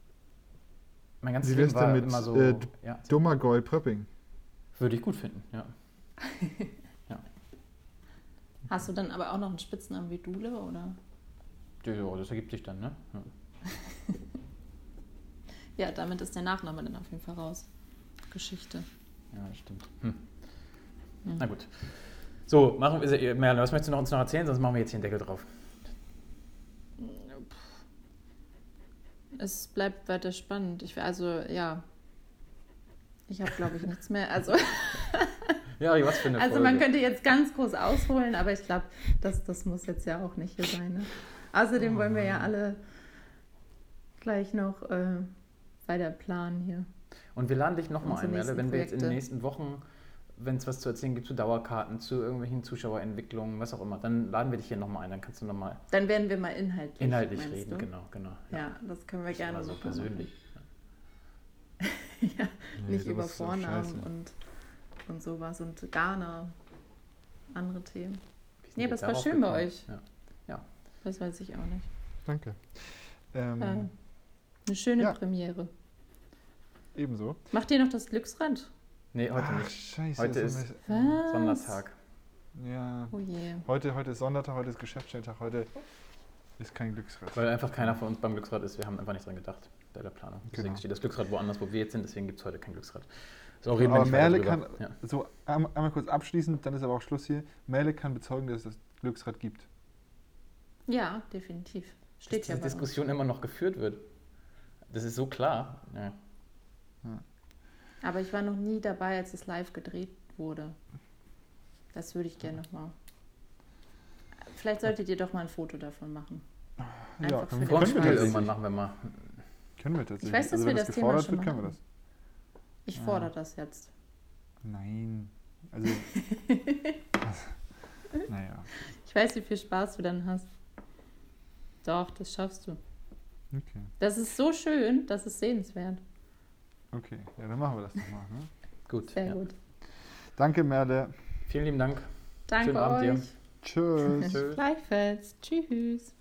Mein ganzes Wie Leben wär's war denn mit, immer so. äh, ja. Dummergoy Pröpping. Würde ich gut finden, ja. Hast du dann aber auch noch einen Spitznamen wie Dule, oder? Ja, das ergibt sich dann, ne? Ja. Ja, damit ist der Nachname dann auf jeden Fall raus. Geschichte. Ja, stimmt. Hm. Hm. Na gut. So, machen wir, Merle, was möchtest du noch uns noch erzählen? Sonst machen wir jetzt hier den Deckel drauf. Es bleibt weiter spannend. Ich, also, ja. Ich habe, glaube ich, nichts mehr. Also, Ja, was für eine also Folge. man könnte jetzt ganz groß ausholen, aber ich glaube, das, das muss jetzt ja auch nicht hier sein. Ne? Außerdem wollen wir ja alle gleich noch äh, weiter planen hier. Und wir laden dich nochmal ein, Merle, wenn wir jetzt in den nächsten Wochen, wenn es was zu erzählen gibt zu Dauerkarten, zu irgendwelchen Zuschauerentwicklungen, was auch immer, dann laden wir dich hier nochmal ein, dann kannst du nochmal Dann werden wir mal inhaltlich, inhaltlich reden. Du? Genau, genau. Ja, das können wir Nicht gerne so persönlich. ja, Nee, nicht über Vornamen und, und sowas und Ghana, andere Themen. Nee, aber es war schön bei gekommen? euch. Ja. Das weiß ich auch nicht. Danke. Ähm, Äh, eine schöne ja. Premiere. Ebenso. Macht ihr noch das Glücksrad? Nee, heute Ach, nicht. scheiße. Heute ist- Was? Sondertag. Ja. Oh je. Heute, heute ist Sondertag, heute ist Geschäftsstelltag, heute ist kein Glücksrad. Weil einfach keiner von uns beim Glücksrad ist. Wir haben einfach nicht dran gedacht bei der Planung. Deswegen Genau. steht das Glücksrad woanders, wo wir jetzt sind. Deswegen gibt es heute kein Glücksrad. So, reden wir aber Merle kann, Ja. so einmal, kurz abschließend, dann ist aber auch Schluss hier. Merle kann bezeugen, dass es das Glücksrad gibt. Ja, definitiv. Steht dass ja diese bei uns. Diskussion immer noch geführt wird. Das ist so klar. Ja. Aber ich war noch nie dabei, als es live gedreht wurde. Das würde ich gerne nochmal. Vielleicht solltet ihr doch mal ein Foto davon machen. Einfach ja, können, können, wir Spaß. irgendwann machen wir mal. können wir tatsächlich. Ich weiß, dass also, wir wenn das das Thema gefordert schon wird, mal können wir das. Ich Ja. fordere das jetzt. Nein. Also. naja. Ich weiß, wie viel Spaß du dann hast. Doch, das schaffst du. Okay. Das ist so schön, das ist sehenswert. Okay. Ja, dann machen wir das nochmal. Ne? Gut. Sehr ja. gut. Danke, Merle. Vielen lieben Dank. Danke Schönen Abend dir. euch. Tschüss. Tschüss. Gleichfalls. Tschüss.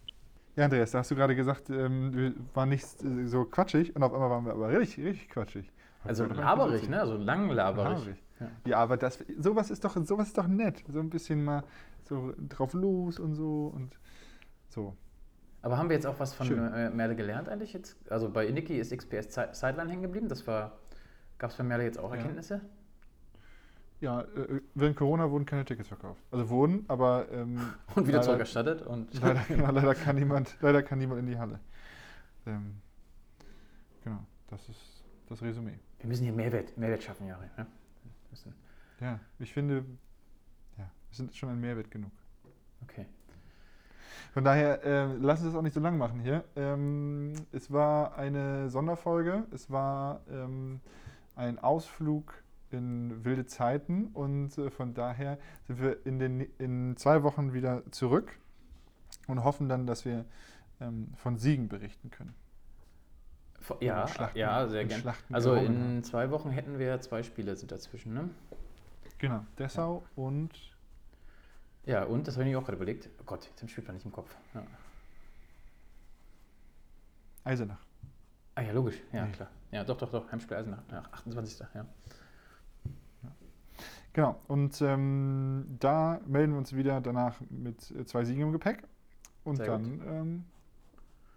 Ja, Andreas, da hast du gerade gesagt, ähm, wir waren nicht äh, so quatschig und auf einmal waren wir aber richtig, richtig quatschig. Also laberig, ne? Also lang laberig. Ja. Ja, aber das, sowas ist doch, sowas ist doch nett. So ein bisschen mal so drauf los und so und so. Aber haben wir jetzt auch was von Schön. äh, Merle gelernt eigentlich jetzt? Also bei Niki ist XPS Sideline hängen geblieben. Das war. Gab es bei Merle jetzt auch Ja. Erkenntnisse? Ja, äh, während Corona wurden keine Tickets verkauft. Also wurden, aber ähm, Und wieder leider, zurückerstattet und. leider, genau, leider, kann niemand, leider kann niemand in die Halle. Ähm, genau, das ist das Resümee. Wir müssen hier Mehrwert, Mehrwert schaffen, Jari. Ne? Ja, ich finde, ja, wir sind schon ein Mehrwert genug. Okay. Von daher, äh, lass uns das auch nicht so lang machen hier. Ähm, es war eine Sonderfolge, es war ähm, ein Ausflug in wilde Zeiten und äh, von daher sind wir in, den, in zwei Wochen wieder zurück und hoffen dann, dass wir ähm, von Siegen berichten können. Ja, ja, sehr gerne. Also in zwei Wochen hätten wir zwei Spiele sind dazwischen, ne? Genau, Dessau und Ja, und das habe ich mir auch gerade überlegt. Oh Gott, jetzt spielt man nicht im Kopf. Ja. Eisenach. Ah ja, logisch. Ja, Nee. klar. Ja, doch, doch, doch. Heimspiel Eisenach. Ja, 28. Ja. Genau, und ähm, da melden wir uns wieder danach mit äh, zwei Siegen im Gepäck und Sehr dann ähm,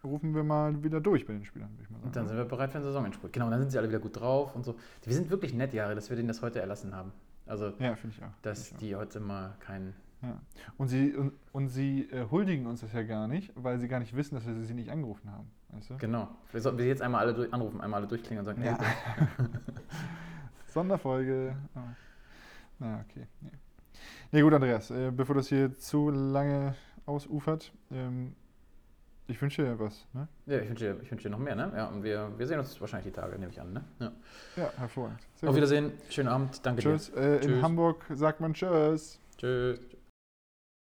rufen wir mal wieder durch bei den Spielern, würde ich mal sagen. Und dann sind wir bereit für den Saisonendspurt. Genau, und dann sind sie alle wieder gut drauf und so. Wir sind wirklich nett, Jahre, dass wir denen das heute erlassen haben. Also, ja, finde ich auch. dass ich die heute mal keinen. auch. Ja. Und sie, und, und sie äh, huldigen uns das ja gar nicht, weil sie gar nicht wissen, dass wir sie nicht angerufen haben. Weißt du? Genau. Wir sollten wir jetzt einmal alle durch, anrufen, einmal alle durchklingen und sagen, Ja. hey, Sonderfolge. Ah. Na, okay. Nee. nee, gut, Andreas, äh, bevor das hier zu lange ausufert, ähm, ich wünsche dir was. Ne? ja, ich wünsche dir, ich wünsche dir noch mehr, ne? Ja, und wir, wir sehen uns wahrscheinlich die Tage, nehme ich an, ne? Ja. Ja, hervorragend. Sehr Auf gut. Wiedersehen, schönen Abend, danke Tschüss. Äh, in Tschüss. Hamburg sagt man Tschüss. dir. Tschüss.